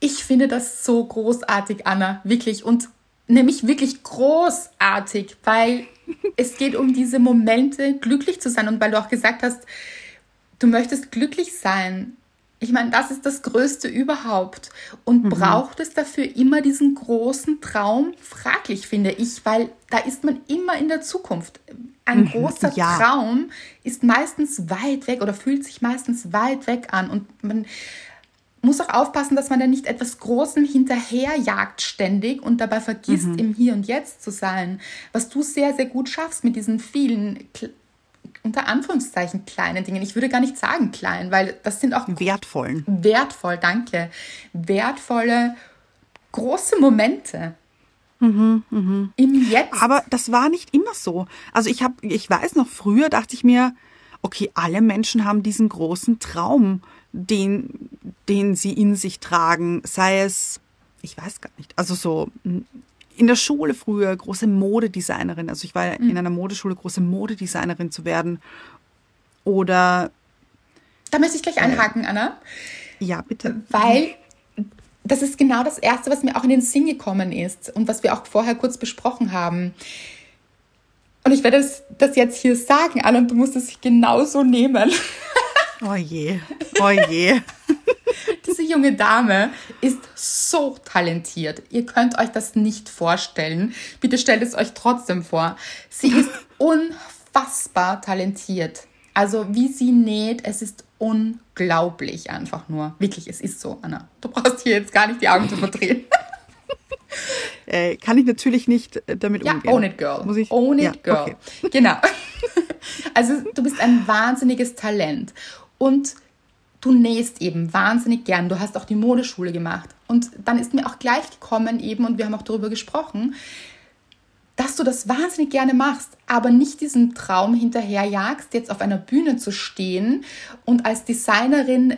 Ich finde das so großartig, Anna, wirklich. Und nämlich wirklich großartig, weil es geht um diese Momente, glücklich zu sein. Und weil du auch gesagt hast, du möchtest glücklich sein. Ich meine, das ist das Größte überhaupt. Und mhm. braucht es dafür immer diesen großen Traum? Fraglich, finde ich, weil da ist man immer in der Zukunft. Ein mhm, großer ja. Traum ist meistens weit weg oder fühlt sich meistens weit weg an. Und man muss auch aufpassen, dass man da nicht etwas Großem hinterherjagt ständig und dabei vergisst, mhm. im Hier und Jetzt zu sein. Was du sehr, sehr gut schaffst mit diesen vielen unter Anführungszeichen kleinen Dingen. Ich würde gar nicht sagen klein, weil das sind auch wertvollen. Wertvoll, danke. Wertvolle, große Momente. Mhm, mh. Im Jetzt. Aber das war nicht immer so. Also ich habe, ich weiß noch, früher dachte ich mir, okay, alle Menschen haben diesen großen Traum, den, den sie in sich tragen, sei es, ich weiß gar nicht, also so in der Schule früher große Modedesignerin, also ich war mhm. in einer Modeschule große Modedesignerin zu werden oder da möchte ich gleich einhaken, äh, Anna. Ja, bitte. Weil das ist genau das Erste, was mir auch in den Sinn gekommen ist und was wir auch vorher kurz besprochen haben. Und ich werde das, das jetzt hier sagen, Anna, und du musst es genauso nehmen. Oh je, oh je. Junge Dame ist so talentiert. Ihr könnt euch das nicht vorstellen. Bitte stellt es euch trotzdem vor. Sie ist unfassbar talentiert. Also wie sie näht, es ist unglaublich einfach nur. Wirklich, es ist so, Anna. Du brauchst hier jetzt gar nicht die Augen zu verdrehen. Äh, kann ich natürlich nicht äh, damit ja, umgehen. Own it, girl. Muss ich? Own it, ja, girl. Okay. Genau. Also du bist ein wahnsinniges Talent und du nähst eben wahnsinnig gern. Du hast auch die Modeschule gemacht. Und dann ist mir auch gleich gekommen eben, und wir haben auch darüber gesprochen, dass du das wahnsinnig gerne machst, aber nicht diesen Traum hinterherjagst, jetzt auf einer Bühne zu stehen und als Designerin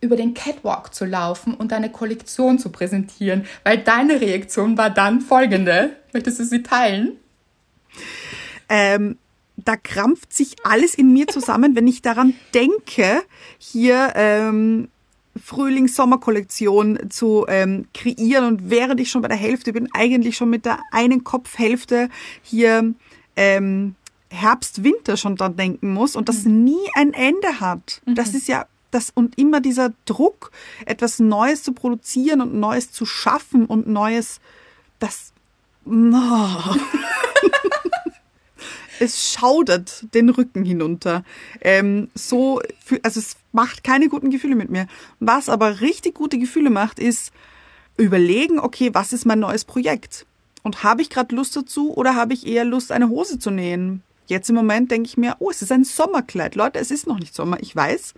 über den Catwalk zu laufen und deine Kollektion zu präsentieren, weil deine Reaktion war dann folgende. Möchtest du sie teilen? Ähm, da krampft sich alles in mir zusammen, wenn ich daran denke, hier ähm, Frühling-Sommer-Kollektion zu ähm, kreieren und während ich schon bei der Hälfte bin, eigentlich schon mit der einen Kopfhälfte hier ähm, Herbst, Winter schon dran denken muss und das mhm. nie ein Ende hat. Mhm. Das ist ja das und immer dieser Druck, etwas Neues zu produzieren und Neues zu schaffen und Neues, das. Oh. es schaudert den Rücken hinunter. Ähm, so, also es macht keine guten Gefühle mit mir. Was aber richtig gute Gefühle macht, ist überlegen, okay, was ist mein neues Projekt? Und habe ich gerade Lust dazu oder habe ich eher Lust, eine Hose zu nähen? Jetzt im Moment denke ich mir, oh, es ist ein Sommerkleid. Leute, es ist noch nicht Sommer, ich weiß.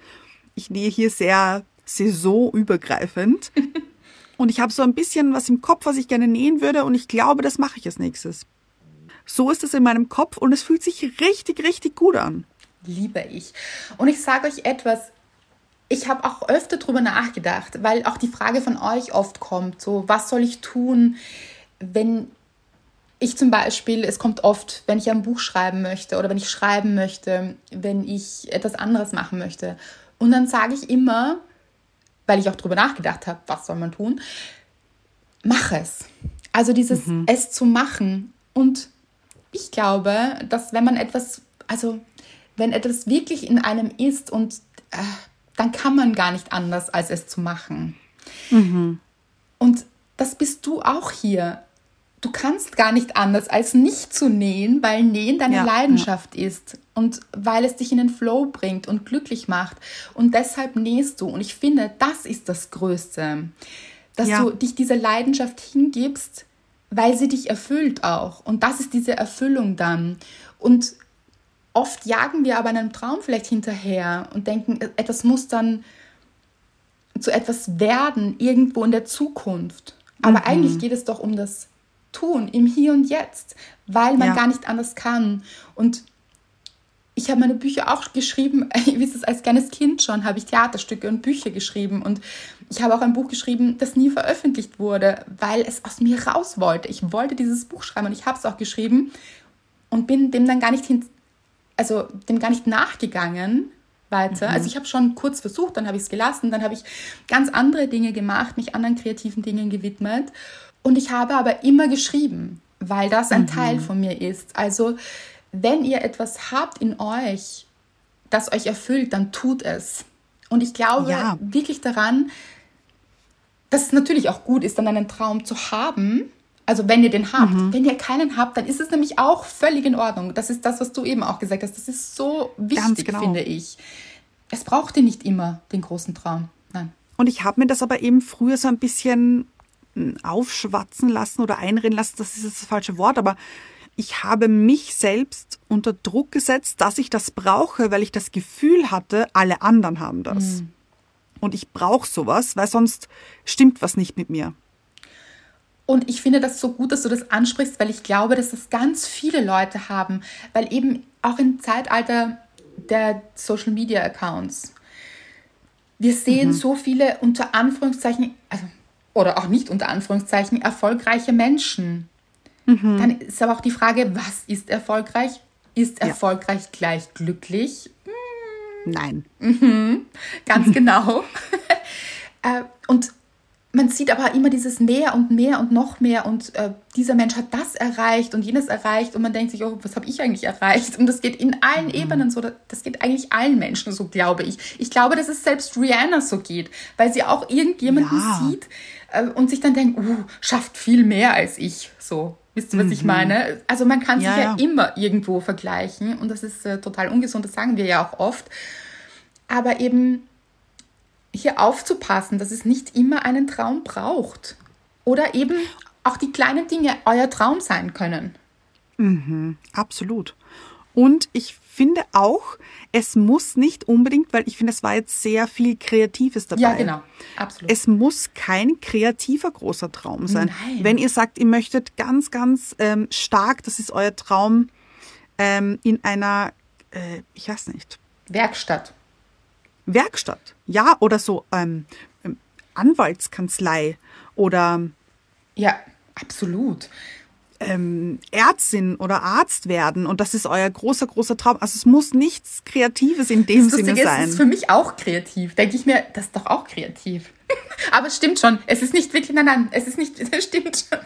Ich nähe hier sehr saisonübergreifend. und ich habe so ein bisschen was im Kopf, was ich gerne nähen würde und ich glaube, das mache ich als nächstes. So ist es in meinem Kopf und es fühlt sich richtig, richtig gut an. Liebe ich. Und ich sage euch etwas, ich habe auch öfter darüber nachgedacht, weil auch die Frage von euch oft kommt, so was soll ich tun, wenn ich zum Beispiel, es kommt oft, wenn ich ein Buch schreiben möchte oder wenn ich schreiben möchte, wenn ich etwas anderes machen möchte. Und dann sage ich immer, weil ich auch darüber nachgedacht habe, was soll man tun, mach es. Also dieses mhm. es zu machen Und ich glaube, dass wenn man etwas, also wenn etwas wirklich in einem ist und äh, dann kann man gar nicht anders, als es zu machen. Mhm. Und das bist du auch hier. Du kannst gar nicht anders, als nicht zu nähen, weil Nähen deine ja, Leidenschaft ja. ist und weil es dich in den Flow bringt und glücklich macht. Und deshalb nähst du. Und ich finde, das ist das Größte, dass ja. du dich dieser Leidenschaft hingibst, weil sie dich erfüllt auch. Und das ist diese Erfüllung dann. Und oft jagen wir aber einem Traum vielleicht hinterher und denken, etwas muss dann zu etwas werden, irgendwo in der Zukunft. Aber mhm. eigentlich geht es doch um das Tun, im Hier und Jetzt, weil man ja. gar nicht anders kann. Und ich habe meine Bücher auch geschrieben, wie es als kleines Kind schon, habe ich Theaterstücke und Bücher geschrieben. Und ich habe auch ein Buch geschrieben, das nie veröffentlicht wurde, weil es aus mir raus wollte. Ich wollte dieses Buch schreiben und ich habe es auch geschrieben und bin dem dann gar nicht hin, also dem gar nicht nachgegangen weiter. Mhm. Also ich habe schon kurz versucht, dann habe ich es gelassen, dann habe ich ganz andere Dinge gemacht, mich anderen kreativen Dingen gewidmet. Und ich habe aber immer geschrieben, weil das ein mhm. Teil von mir ist. Also wenn ihr etwas habt in euch, das euch erfüllt, dann tut es. Und ich glaube ja. wirklich daran, dass es natürlich auch gut ist, dann einen Traum zu haben. Also wenn ihr den habt. Mhm. Wenn ihr keinen habt, dann ist es nämlich auch völlig in Ordnung. Das ist das, was du eben auch gesagt hast. Das ist so wichtig, genau. finde ich. Es braucht ihr nicht immer, den großen Traum. Nein. Und ich habe mir das aber eben früher so ein bisschen hm, aufschwatzen lassen oder einreden lassen. Das ist jetzt das falsche Wort, aber ich habe mich selbst unter Druck gesetzt, dass ich das brauche, weil ich das Gefühl hatte, alle anderen haben das. Mhm. Und ich brauche sowas, weil sonst stimmt was nicht mit mir. Und ich finde das so gut, dass du das ansprichst, weil ich glaube, dass das ganz viele Leute haben, weil eben auch im Zeitalter der Social Media Accounts, wir sehen mhm. so viele unter Anführungszeichen, also, oder auch nicht unter Anführungszeichen, erfolgreiche Menschen. Mhm. Dann ist aber auch die Frage, was ist erfolgreich? Ist erfolgreich ja. gleich glücklich? Nein. Mhm. Ganz genau. äh, und man sieht aber immer dieses mehr und mehr und noch mehr und äh, dieser Mensch hat das erreicht und jenes erreicht und man denkt sich, oh, was habe ich eigentlich erreicht? Und das geht in allen mhm. Ebenen so, das geht eigentlich allen Menschen so, glaube ich. Ich glaube, dass es selbst Rihanna so geht, weil sie auch irgendjemanden ja. sieht äh, und sich dann denkt, uh, schafft viel mehr als ich, so. Wisst ihr, was mhm. ich meine? Also man kann ja, sich ja, ja, immer irgendwo vergleichen und das ist äh, total ungesund, das sagen wir ja auch oft. Aber eben hier aufzupassen, dass es nicht immer einen Traum braucht. Oder eben auch die kleinen Dinge euer Traum sein können. Mhm, absolut. Und ich finde auch, es muss nicht unbedingt, weil ich finde, es war jetzt sehr viel Kreatives dabei. Ja, genau, absolut. Es muss kein kreativer großer Traum sein. Nein. Wenn ihr sagt, ihr möchtet ganz, ganz ähm, stark, das ist euer Traum, ähm, in einer, äh, ich weiß nicht. Werkstatt. Werkstatt, ja, oder so ähm, ähm Anwaltskanzlei oder. Ja, absolut ähm, Ärztin oder Arzt werden und das ist euer großer, großer Traum. Also es muss nichts Kreatives in dem Sinne sein. Das ist für mich auch kreativ. Denke ich mir, das ist doch auch kreativ. Aber es stimmt schon. Es ist nicht wirklich, nein, nein, es ist nicht, es stimmt schon.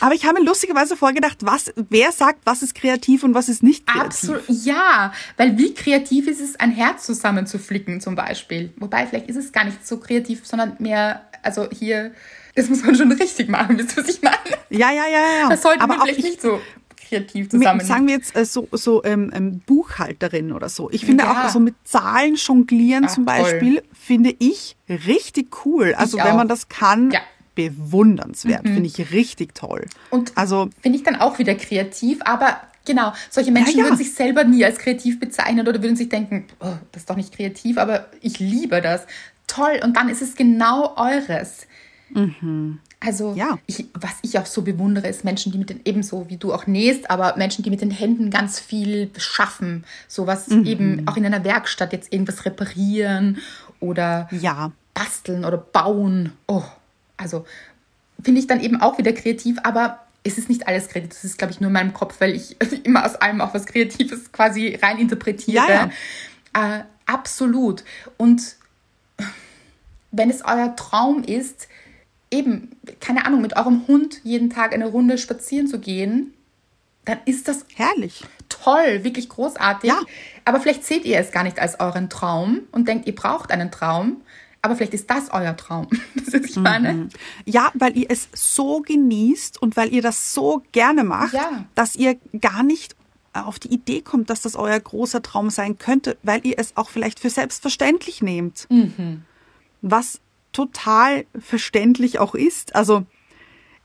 Aber ich habe mir lustigerweise vorgedacht, was, wer sagt, was ist kreativ und was ist nicht kreativ? Absolut, ja. Weil wie kreativ ist es, ein Herz zusammenzuflicken zum Beispiel? Wobei, vielleicht ist es gar nicht so kreativ, sondern mehr, also hier das muss man schon richtig machen, wisst ihr, was ich meine? Ja, ja, ja, ja. Das sollte man vielleicht ich, nicht so kreativ zusammen. Sagen wir jetzt äh, so, so ähm, ähm, Buchhalterin oder so. Ich finde ja. auch so mit Zahlen jonglieren Ach, zum Beispiel, toll. finde ich richtig cool. Also ich wenn auch. man das kann, ja. bewundernswert, mhm. finde ich richtig toll. Und also finde ich dann auch wieder kreativ, aber Genau, solche Menschen ja, ja. würden sich selber nie als kreativ bezeichnen oder würden sich denken, oh, das ist doch nicht kreativ, aber ich liebe das. Toll, und dann ist es genau eures. Mhm. Also, ja. ich, was ich auch so bewundere, ist Menschen, die mit den, ebenso wie du auch nähst, aber Menschen, die mit den Händen ganz viel schaffen. So was mhm. eben auch in einer Werkstatt jetzt irgendwas reparieren oder ja. basteln oder bauen. Oh, also finde ich dann eben auch wieder kreativ, aber es ist nicht alles kreativ. Das ist, glaube ich, nur in meinem Kopf, weil ich immer aus allem auch was Kreatives quasi rein interpretiere. Ja, ja. Äh, absolut. Und wenn es euer Traum ist, eben, keine Ahnung, mit eurem Hund jeden Tag eine Runde spazieren zu gehen, dann ist das Herrlich. toll, wirklich großartig. Ja. Aber vielleicht seht ihr es gar nicht als euren Traum und denkt, ihr braucht einen Traum. Aber vielleicht ist das euer Traum. Das ist, ich meine. Ja, weil ihr es so genießt und weil ihr das so gerne macht, Ja. dass ihr gar nicht auf die Idee kommt, dass das euer großer Traum sein könnte, weil ihr es auch vielleicht für selbstverständlich nehmt. Was total verständlich auch ist. Also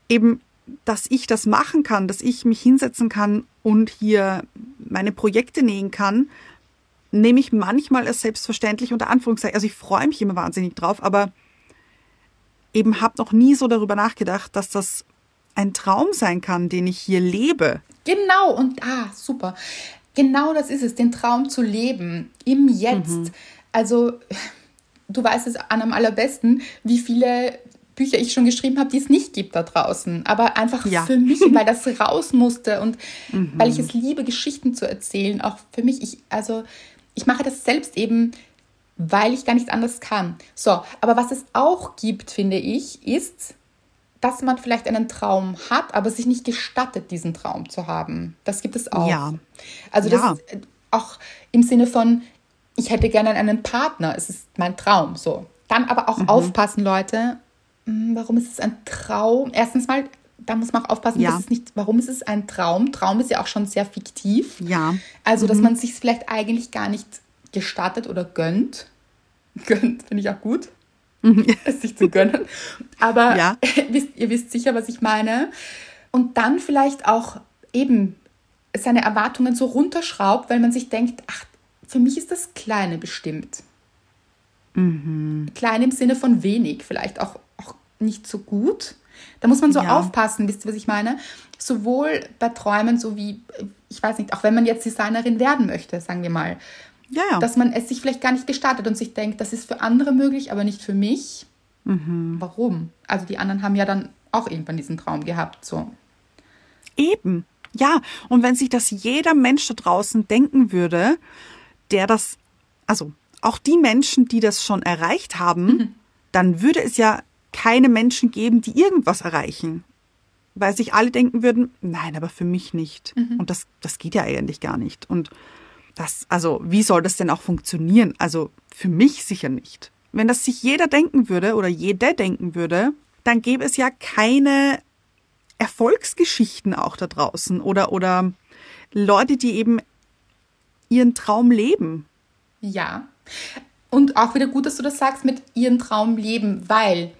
eben, dass ich das machen kann, dass ich mich hinsetzen kann und hier meine Projekte nähen kann, nehme ich manchmal als selbstverständlich unter Anführungszeichen. Also ich freue mich immer wahnsinnig drauf, aber eben habe noch nie so darüber nachgedacht, dass das ein Traum sein kann, den ich hier lebe. Genau, und ah, super. Genau das ist es, den Traum zu leben, im Jetzt. Also, du weißt es an am allerbesten, wie viele Bücher ich schon geschrieben habe, die es nicht gibt da draußen. Aber einfach Ja. für mich, weil das raus musste und weil ich es liebe, Geschichten zu erzählen. Auch für mich, ich, also, ich mache das selbst eben, weil ich gar nicht anders kann. So, aber was es auch gibt, finde ich, ist, dass man vielleicht einen Traum hat, aber sich nicht gestattet, diesen Traum zu haben. Das gibt es auch. Ja. Also Ja. das äh, auch im Sinne von, ich hätte gerne einen Partner, es ist mein Traum. So. Dann aber auch aufpassen, Leute. Hm, Warum ist es ein Traum? Erstens mal, da muss man auch aufpassen, Ja. es nicht, warum ist es ein Traum? Traum ist ja auch schon sehr fiktiv. Ja. Also, dass man sich vielleicht eigentlich gar nicht gestattet oder gönnt. Gönnt, finde ich auch gut. Es sich zu gönnen. Aber Ja. ihr wisst sicher, was ich meine. Und dann vielleicht auch eben seine Erwartungen so runterschraubt, weil man sich denkt, ach, für mich ist das Kleine bestimmt. Klein im Sinne von wenig, vielleicht auch, auch nicht so gut. Da muss man so Ja. aufpassen, wisst ihr, was ich meine? Sowohl bei Träumen, so wie, ich weiß nicht, auch wenn man jetzt Designerin werden möchte, sagen wir mal, Ja, ja. dass man es sich vielleicht gar nicht gestartet und sich denkt, das ist für andere möglich, aber nicht für mich. Warum? Also die anderen haben ja dann auch irgendwann diesen Traum gehabt, so. Eben. Ja, und wenn sich das jeder Mensch da draußen denken würde, der das, also auch die Menschen, die das schon erreicht haben, dann würde es ja keine Menschen geben, die irgendwas erreichen. Weil sich alle denken würden, nein, aber für mich nicht. Und das, das geht ja eigentlich gar nicht. Und das, also, wie soll das denn auch funktionieren? Also, für mich sicher nicht. Wenn das sich jeder denken würde oder jede denken würde, dann gäbe es ja keine Erfolgsgeschichten auch da draußen oder, oder Leute, die eben ihren Traum leben. Ja. Und auch wieder gut, dass du das sagst mit ihren Traum leben, weil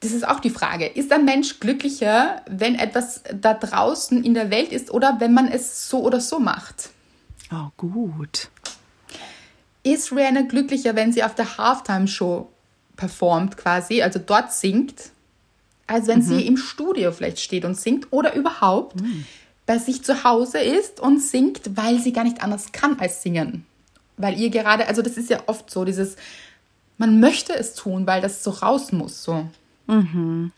das ist auch die Frage. Ist ein Mensch glücklicher, wenn etwas da draußen in der Welt ist oder wenn man es so oder so macht? Oh, gut. Ist Rihanna glücklicher, wenn sie auf der Halftime-Show performt quasi, also dort singt, als wenn sie im Studio vielleicht steht und singt oder überhaupt bei sich zu Hause ist und singt, weil sie gar nicht anders kann als singen. Weil ihr gerade, also das ist ja oft so, dieses, man möchte es tun, weil das so raus muss. So.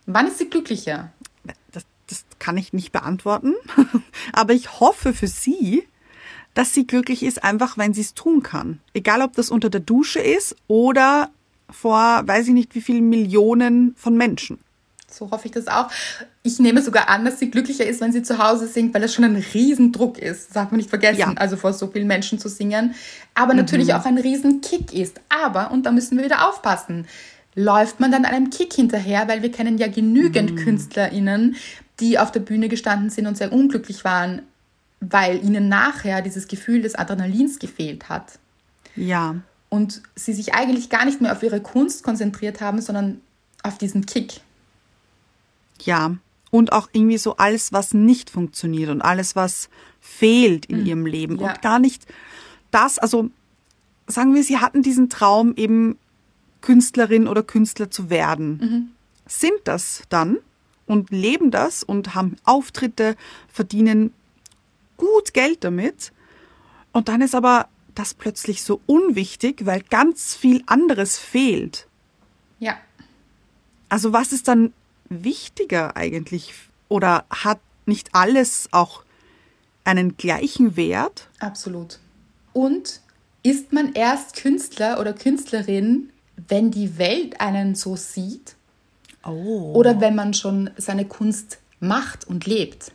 Wann ist sie glücklicher? Das, das kann ich nicht beantworten. Aber ich hoffe für sie, dass sie glücklich ist, einfach wenn sie es tun kann. Egal, ob das unter der Dusche ist oder vor, weiß ich nicht, wie vielen Millionen von Menschen. So hoffe ich das auch. Ich nehme sogar an, dass sie glücklicher ist, wenn sie zu Hause singt, weil das schon ein Riesendruck ist. Das darf man nicht vergessen, Ja. also vor so vielen Menschen zu singen. Aber natürlich auch ein Riesenkick ist. Aber, und da müssen wir wieder aufpassen, läuft man dann einem Kick hinterher, weil wir kennen ja genügend KünstlerInnen, die auf der Bühne gestanden sind und sehr unglücklich waren, weil ihnen nachher dieses Gefühl des Adrenalins gefehlt hat. Ja, Und sie sich eigentlich gar nicht mehr auf ihre Kunst konzentriert haben, sondern auf diesen Kick. Ja. Und auch irgendwie so alles, was nicht funktioniert und alles, was fehlt in ihrem Leben. Ja. Und gar nicht das, also sagen wir, sie hatten diesen Traum, eben Künstlerin oder Künstler zu werden. Sind das dann und leben das und haben Auftritte, verdienen gut Geld damit. Und dann ist aber das plötzlich so unwichtig, weil ganz viel anderes fehlt. Ja, Also was ist dann wichtiger eigentlich? Oder hat nicht alles auch einen gleichen Wert? Absolut. Und ist man erst Künstler oder Künstlerin, wenn die Welt einen so sieht? Oh. Oder wenn man schon seine Kunst macht und lebt?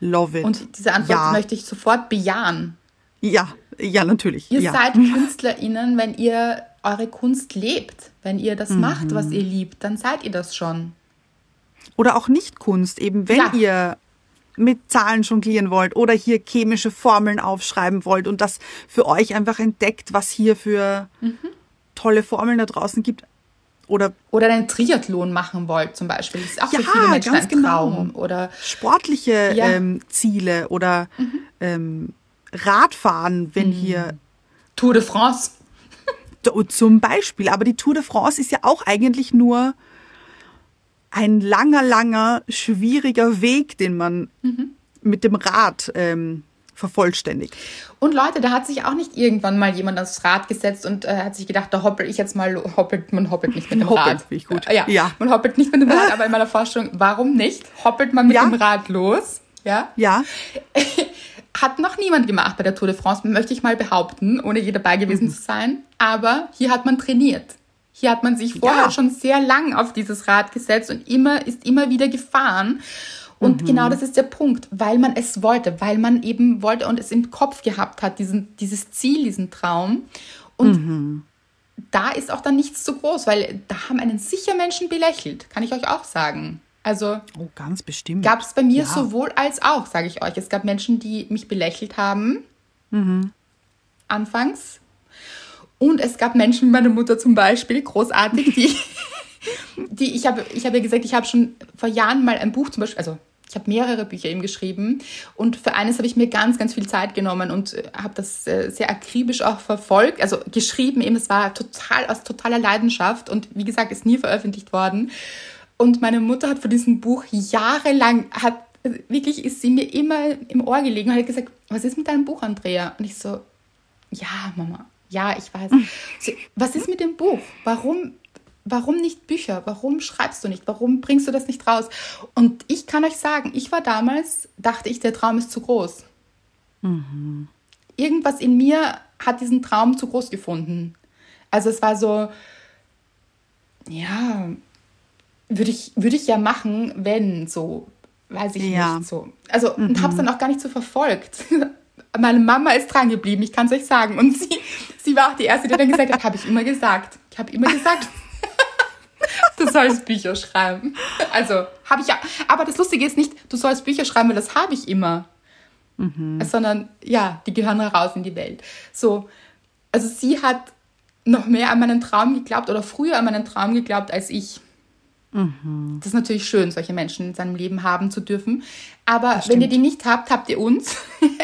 Love it. Und diese Antwort ja. möchte ich sofort bejahen. Ja, ja, natürlich. Ihr ja. seid KünstlerInnen, wenn ihr eure Kunst lebt. Wenn ihr das macht, was ihr liebt, dann seid ihr das schon. Oder auch nicht Kunst, eben wenn Ja. ihr mit Zahlen jonglieren wollt oder hier chemische Formeln aufschreiben wollt und das für euch einfach entdeckt, was hier für Mhm. tolle Formeln da draußen gibt. Oder Oder einen Triathlon machen wollt zum Beispiel. Das ist auch Ja, für viele Menschen ganz ein genau. Traum. Oder sportliche Ja. ähm, Ziele oder ähm, Radfahren, wenn hier Tour de France. Zum Beispiel. Aber die Tour de France ist ja auch eigentlich nur ein langer, langer, schwieriger Weg, den man mit dem Rad ähm, vervollständigt. Und Leute, da hat sich auch nicht irgendwann mal jemand aufs Rad gesetzt und äh, hat sich gedacht, da hoppel ich jetzt mal, hoppelt, man hoppelt nicht mit dem Hoppelt, Rad. ich gut. Äh, Ja, Ja. man hoppelt nicht mit dem Rad, aber in meiner Vorstellung, warum nicht? Hoppelt man mit Ja. dem Rad los? Ja. Ja, Hat noch niemand gemacht bei der Tour de France, möchte ich mal behaupten, ohne je dabei gewesen zu sein. Aber hier hat man trainiert. Hier hat man sich vorher Ja. schon sehr lang auf dieses Rad gesetzt und immer, ist immer wieder gefahren. Und genau das ist der Punkt, weil man es wollte, weil man eben wollte und es im Kopf gehabt hat, diesen, dieses Ziel, diesen Traum. Und da ist auch dann nichts zu groß, weil da haben einen sicher Menschen belächelt, kann ich euch auch sagen. Also oh, ganz bestimmt. gab es bei mir Ja. sowohl als auch, sage ich euch. Es gab Menschen, die mich belächelt haben. Anfangs. Und es gab Menschen, meine Mutter zum Beispiel, großartig, die, die ich habe, ich habe ja gesagt, ich habe schon vor Jahren mal ein Buch zum Beispiel, also ich habe mehrere Bücher eben geschrieben und für eines habe ich mir ganz, ganz viel Zeit genommen und äh, habe das äh, sehr akribisch auch verfolgt, also geschrieben eben, es war total aus totaler Leidenschaft und wie gesagt, ist nie veröffentlicht worden. Und meine Mutter hat von diesem Buch jahrelang, hat wirklich, ist sie mir immer im Ohr gelegen und hat gesagt, was ist mit deinem Buch, Andrea? Und ich so, ja, Mama, ja, ich weiß. Sie, was ist mit dem Buch? Warum, warum nicht Bücher? Warum schreibst du nicht? Warum bringst du das nicht raus? Und ich kann euch sagen, ich war damals, dachte ich, der Traum ist zu groß. Irgendwas in mir hat diesen Traum zu groß gefunden. Also es war so, ja, würde ich, würde ich ja machen, wenn so, weiß ich Ja. nicht so. Also und habe es dann auch gar nicht so verfolgt. Meine Mama ist dran geblieben, ich kann es euch sagen. Und sie, sie war auch die Erste, die dann gesagt hat, habe ich immer gesagt. Ich habe immer gesagt, du sollst Bücher schreiben. Also habe ich ja. Aber das Lustige ist nicht, du sollst Bücher schreiben, weil das habe ich immer. Sondern ja, die gehören raus in die Welt. So, also sie hat noch mehr an meinen Traum geglaubt oder früher an meinen Traum geglaubt als ich. Das ist natürlich schön, solche Menschen in seinem Leben haben zu dürfen. Aber wenn ihr die nicht habt, habt ihr uns.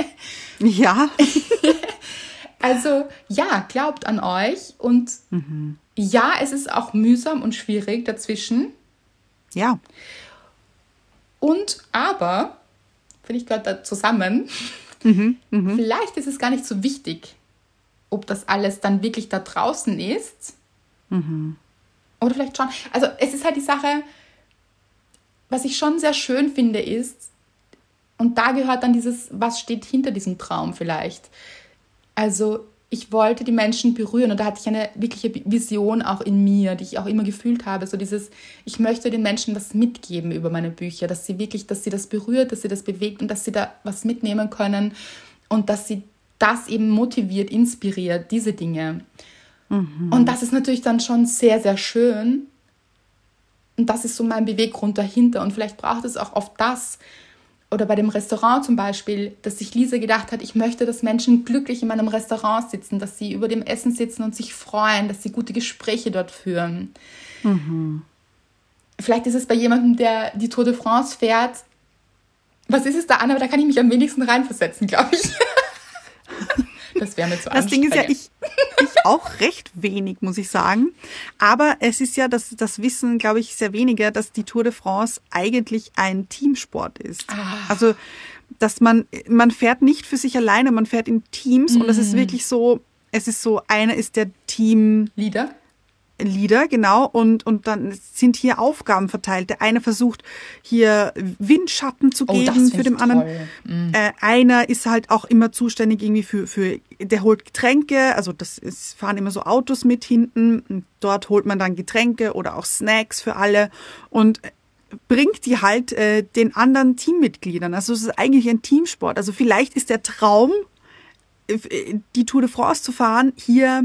Ja, Also ja, glaubt an euch und ja, es ist auch mühsam und schwierig dazwischen. ja, Und aber, finde ich gehört da zusammen, vielleicht ist es gar nicht so wichtig, ob das alles dann wirklich da draußen ist. Oder vielleicht schon. Also es ist halt die Sache, was ich schon sehr schön finde, ist, und da gehört dann dieses, was steht hinter diesem Traum vielleicht. Also ich wollte die Menschen berühren und da hatte ich eine wirkliche Vision auch in mir, die ich auch immer gefühlt habe. So dieses, ich möchte den Menschen was mitgeben über meine Bücher, dass sie wirklich, dass sie das berührt, dass sie das bewegt und dass sie da was mitnehmen können und dass sie das eben motiviert, inspiriert, diese Dinge. Und das ist natürlich dann schon sehr, sehr schön. Und das ist so mein Beweggrund dahinter. Und vielleicht braucht es auch oft das, oder bei dem Restaurant zum Beispiel, dass sich Lisa gedacht hat, ich möchte, dass Menschen glücklich in meinem Restaurant sitzen, dass sie über dem Essen sitzen und sich freuen, dass sie gute Gespräche dort führen. Vielleicht ist es bei jemandem, der die Tour de France fährt, was ist es da an, aber da kann ich mich am wenigsten reinversetzen, glaube ich. Das wäre mir zu Das Ding ist ja, ich, ich auch recht wenig, muss ich sagen. Aber es ist ja, das, das wissen, glaube ich, sehr wenige, dass die Tour de France eigentlich ein Teamsport ist. Ah. Also, dass man, man fährt nicht für sich alleine, man fährt in Teams und es Mhm. ist wirklich so, es ist so, einer ist der Team, Lieder? Genau, und, und dann sind hier Aufgaben verteilt. Der eine versucht hier Windschatten zu Oh, geben das für den anderen. toll. Mhm. Äh, einer ist halt auch immer zuständig irgendwie für, für, der holt Getränke, also das ist, fahren immer so Autos mit hinten. Dort holt man dann Getränke oder auch Snacks für alle. Und bringt die halt äh, den anderen Teammitgliedern. Also es ist eigentlich ein Teamsport. Also vielleicht ist der Traum, äh, die Tour de France zu fahren, hier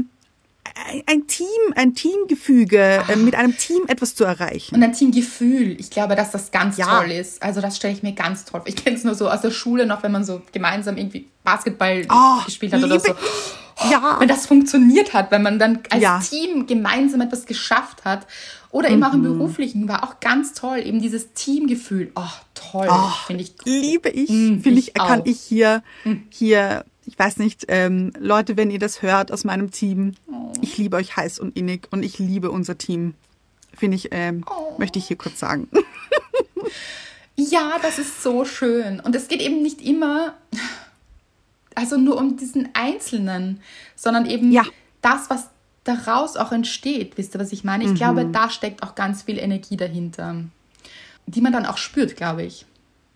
ein Team, ein Teamgefüge, Ach. Äh, mit einem Team etwas zu erreichen. Und ein Teamgefühl. Ich glaube, dass das ganz ja. toll ist. Also das stelle ich mir ganz toll vor. Ich kenne es nur so aus der Schule noch, wenn man so gemeinsam irgendwie Basketball oh, gespielt hat oder so. Oh, ja. Wenn das funktioniert hat, wenn man dann als ja. Team gemeinsam etwas geschafft hat. Oder eben mhm. auch im mhm. Beruflichen war auch ganz toll, eben dieses Teamgefühl. Oh, toll. Oh, Finde ich. Liebe ich. Mhm, Finde ich, ich kann ich hier, mhm. hier ich weiß nicht, ähm, Leute, wenn ihr das hört aus meinem Team, oh. ich liebe euch heiß und innig und ich liebe unser Team. Finde ich, ähm, oh. möchte ich hier kurz sagen. ja, das ist so schön. Und es geht eben nicht immer, also nur um diesen Einzelnen, sondern eben ja. das, was daraus auch entsteht. Wisst ihr, was ich meine? Ich mhm. glaube, da steckt auch ganz viel Energie dahinter, die man dann auch spürt, glaube ich.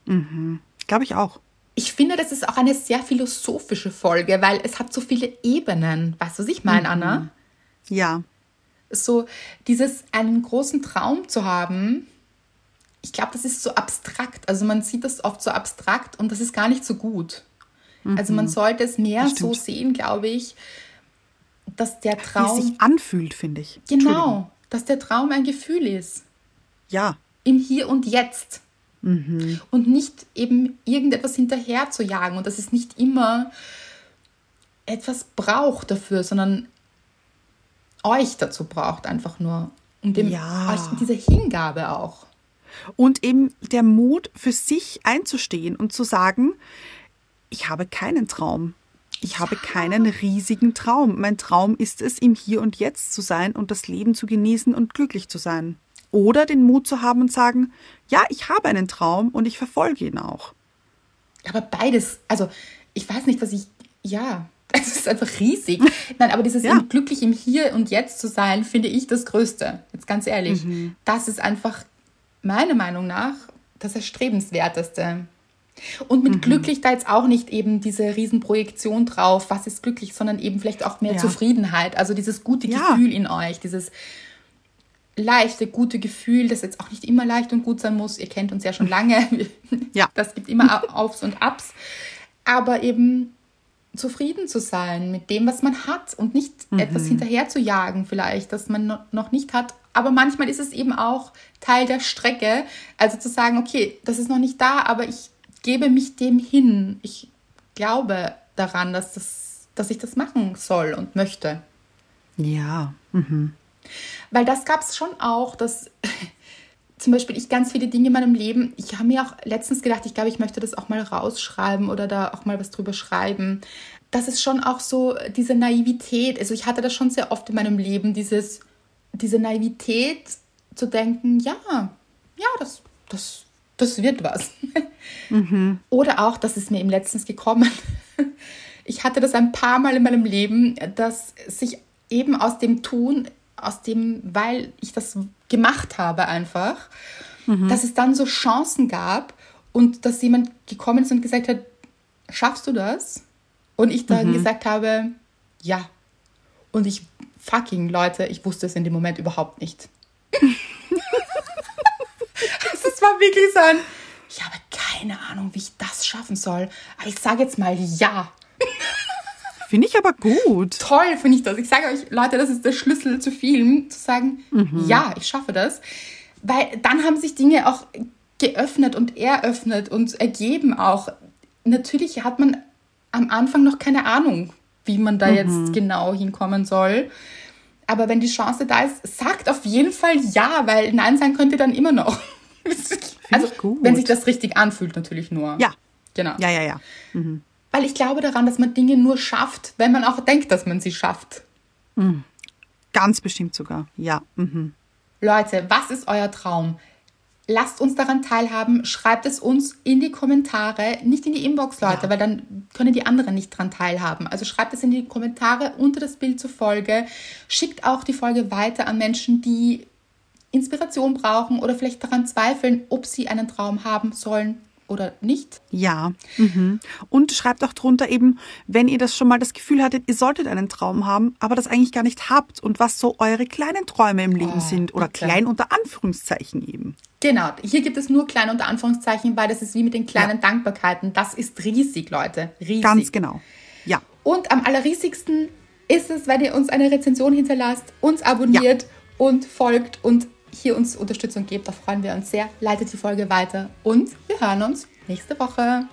Mhm. Glaube ich auch. Ich finde, das ist auch eine sehr philosophische Folge, weil es hat so viele Ebenen. Weißt du, was ich meine, mhm. Anna? Ja. So dieses einen großen Traum zu haben, ich glaube, das ist so abstrakt. Also man sieht das oft so abstrakt und das ist gar nicht so gut. Mhm. Also man sollte es mehr so sehen, glaube ich, dass der Traum Wie es sich anfühlt, finde ich. Genau, dass der Traum ein Gefühl ist. Ja. Im Hier und Jetzt. Mhm. Und nicht eben irgendetwas hinterher zu jagen und dass es nicht immer etwas braucht dafür, sondern euch dazu braucht einfach nur. Und dem, ja. euch diese Hingabe auch. Und eben der Mut für sich einzustehen und zu sagen, ich habe keinen Traum. Ich habe keinen riesigen Traum. Mein Traum ist es, im Hier und Jetzt zu sein und das Leben zu genießen und glücklich zu sein. Oder den Mut zu haben und sagen, ja, ich habe einen Traum und ich verfolge ihn auch. Aber beides, also ich weiß nicht, was ich, ja, es ist einfach riesig. Nein, aber dieses ja. glücklich im Hier und Jetzt zu sein, finde ich das Größte. Jetzt ganz ehrlich. Mhm. Das ist einfach meiner Meinung nach das Erstrebenswerteste. Und mit mhm. glücklich da jetzt auch nicht eben diese Riesenprojektion drauf, was ist glücklich, sondern eben vielleicht auch mehr ja. Zufriedenheit. Also dieses gute ja. Gefühl in euch, dieses leichte, gute Gefühl, das jetzt auch nicht immer leicht und gut sein muss. Ihr kennt uns ja schon lange. Ja. Das gibt immer Aufs und Abs. Aber eben zufrieden zu sein mit dem, was man hat und nicht mhm. etwas hinterher zu jagen, vielleicht, das man noch nicht hat. Aber manchmal ist es eben auch Teil der Strecke. Also zu sagen, okay, das ist noch nicht da, aber ich gebe mich dem hin. Ich glaube daran, dass, das, dass ich das machen soll und möchte. Ja. Mhm. Weil das gab es schon auch, dass zum Beispiel ich ganz viele Dinge in meinem Leben, ich habe mir auch letztens gedacht, ich glaube, ich möchte das auch mal rausschreiben oder da auch mal was drüber schreiben. Das ist schon auch so diese Naivität. Also ich hatte das schon sehr oft in meinem Leben, dieses, diese Naivität zu denken, ja, ja, das, das, das wird was. Mhm. Oder auch, das ist mir eben letztens gekommen. Ich hatte das ein paar Mal in meinem Leben, dass sich eben aus dem Tun aus dem, weil ich das gemacht habe einfach, mhm. dass es dann so Chancen gab und dass jemand gekommen ist und gesagt hat, schaffst du das? Und ich dann mhm. gesagt habe, ja. Und ich, fucking Leute, ich wusste es in dem Moment überhaupt nicht. also es war wirklich so ein, ich habe keine Ahnung, wie ich das schaffen soll. Aber ich sage jetzt mal ja. Finde ich aber gut. Toll finde ich das. Ich sage euch, Leute, das ist der Schlüssel zu vielen, zu sagen, mhm. ja, ich schaffe das. Weil dann haben sich Dinge auch geöffnet und eröffnet und ergeben auch. Natürlich hat man am Anfang noch keine Ahnung, wie man da mhm. jetzt genau hinkommen soll. Aber wenn die Chance da ist, sagt auf jeden Fall ja, weil Nein sein könnte dann immer noch. also, wenn sich das richtig anfühlt, natürlich nur. Ja. Genau. Ja, ja, ja. Mhm. Weil ich glaube daran, dass man Dinge nur schafft, wenn man auch denkt, dass man sie schafft. Mhm. Ganz bestimmt sogar, ja. Mhm. Leute, was ist euer Traum? Lasst uns daran teilhaben, schreibt es uns in die Kommentare, nicht in die Inbox, Leute, ja. weil dann können die anderen nicht daran teilhaben. Also schreibt es in die Kommentare unter das Bild zur Folge. Schickt auch die Folge weiter an Menschen, die Inspiration brauchen oder vielleicht daran zweifeln, ob sie einen Traum haben sollen oder nicht? Ja. Mhm. Und schreibt auch drunter eben, wenn ihr das schon mal das Gefühl hattet, ihr solltet einen Traum haben, aber das eigentlich gar nicht habt und was so eure kleinen Träume im Leben oh, sind oder bitte. klein unter Anführungszeichen eben. Genau, hier gibt es nur kleine unter Anführungszeichen, weil das ist wie mit den kleinen Dankbarkeiten. Das ist riesig, Leute. Riesig. Ganz genau. Ja. Und am allerriesigsten ist es, wenn ihr uns eine Rezension hinterlasst, uns abonniert und folgt und hier uns Unterstützung gebt. Da freuen wir uns sehr. Leitet die Folge weiter und wir hören uns nächste Woche.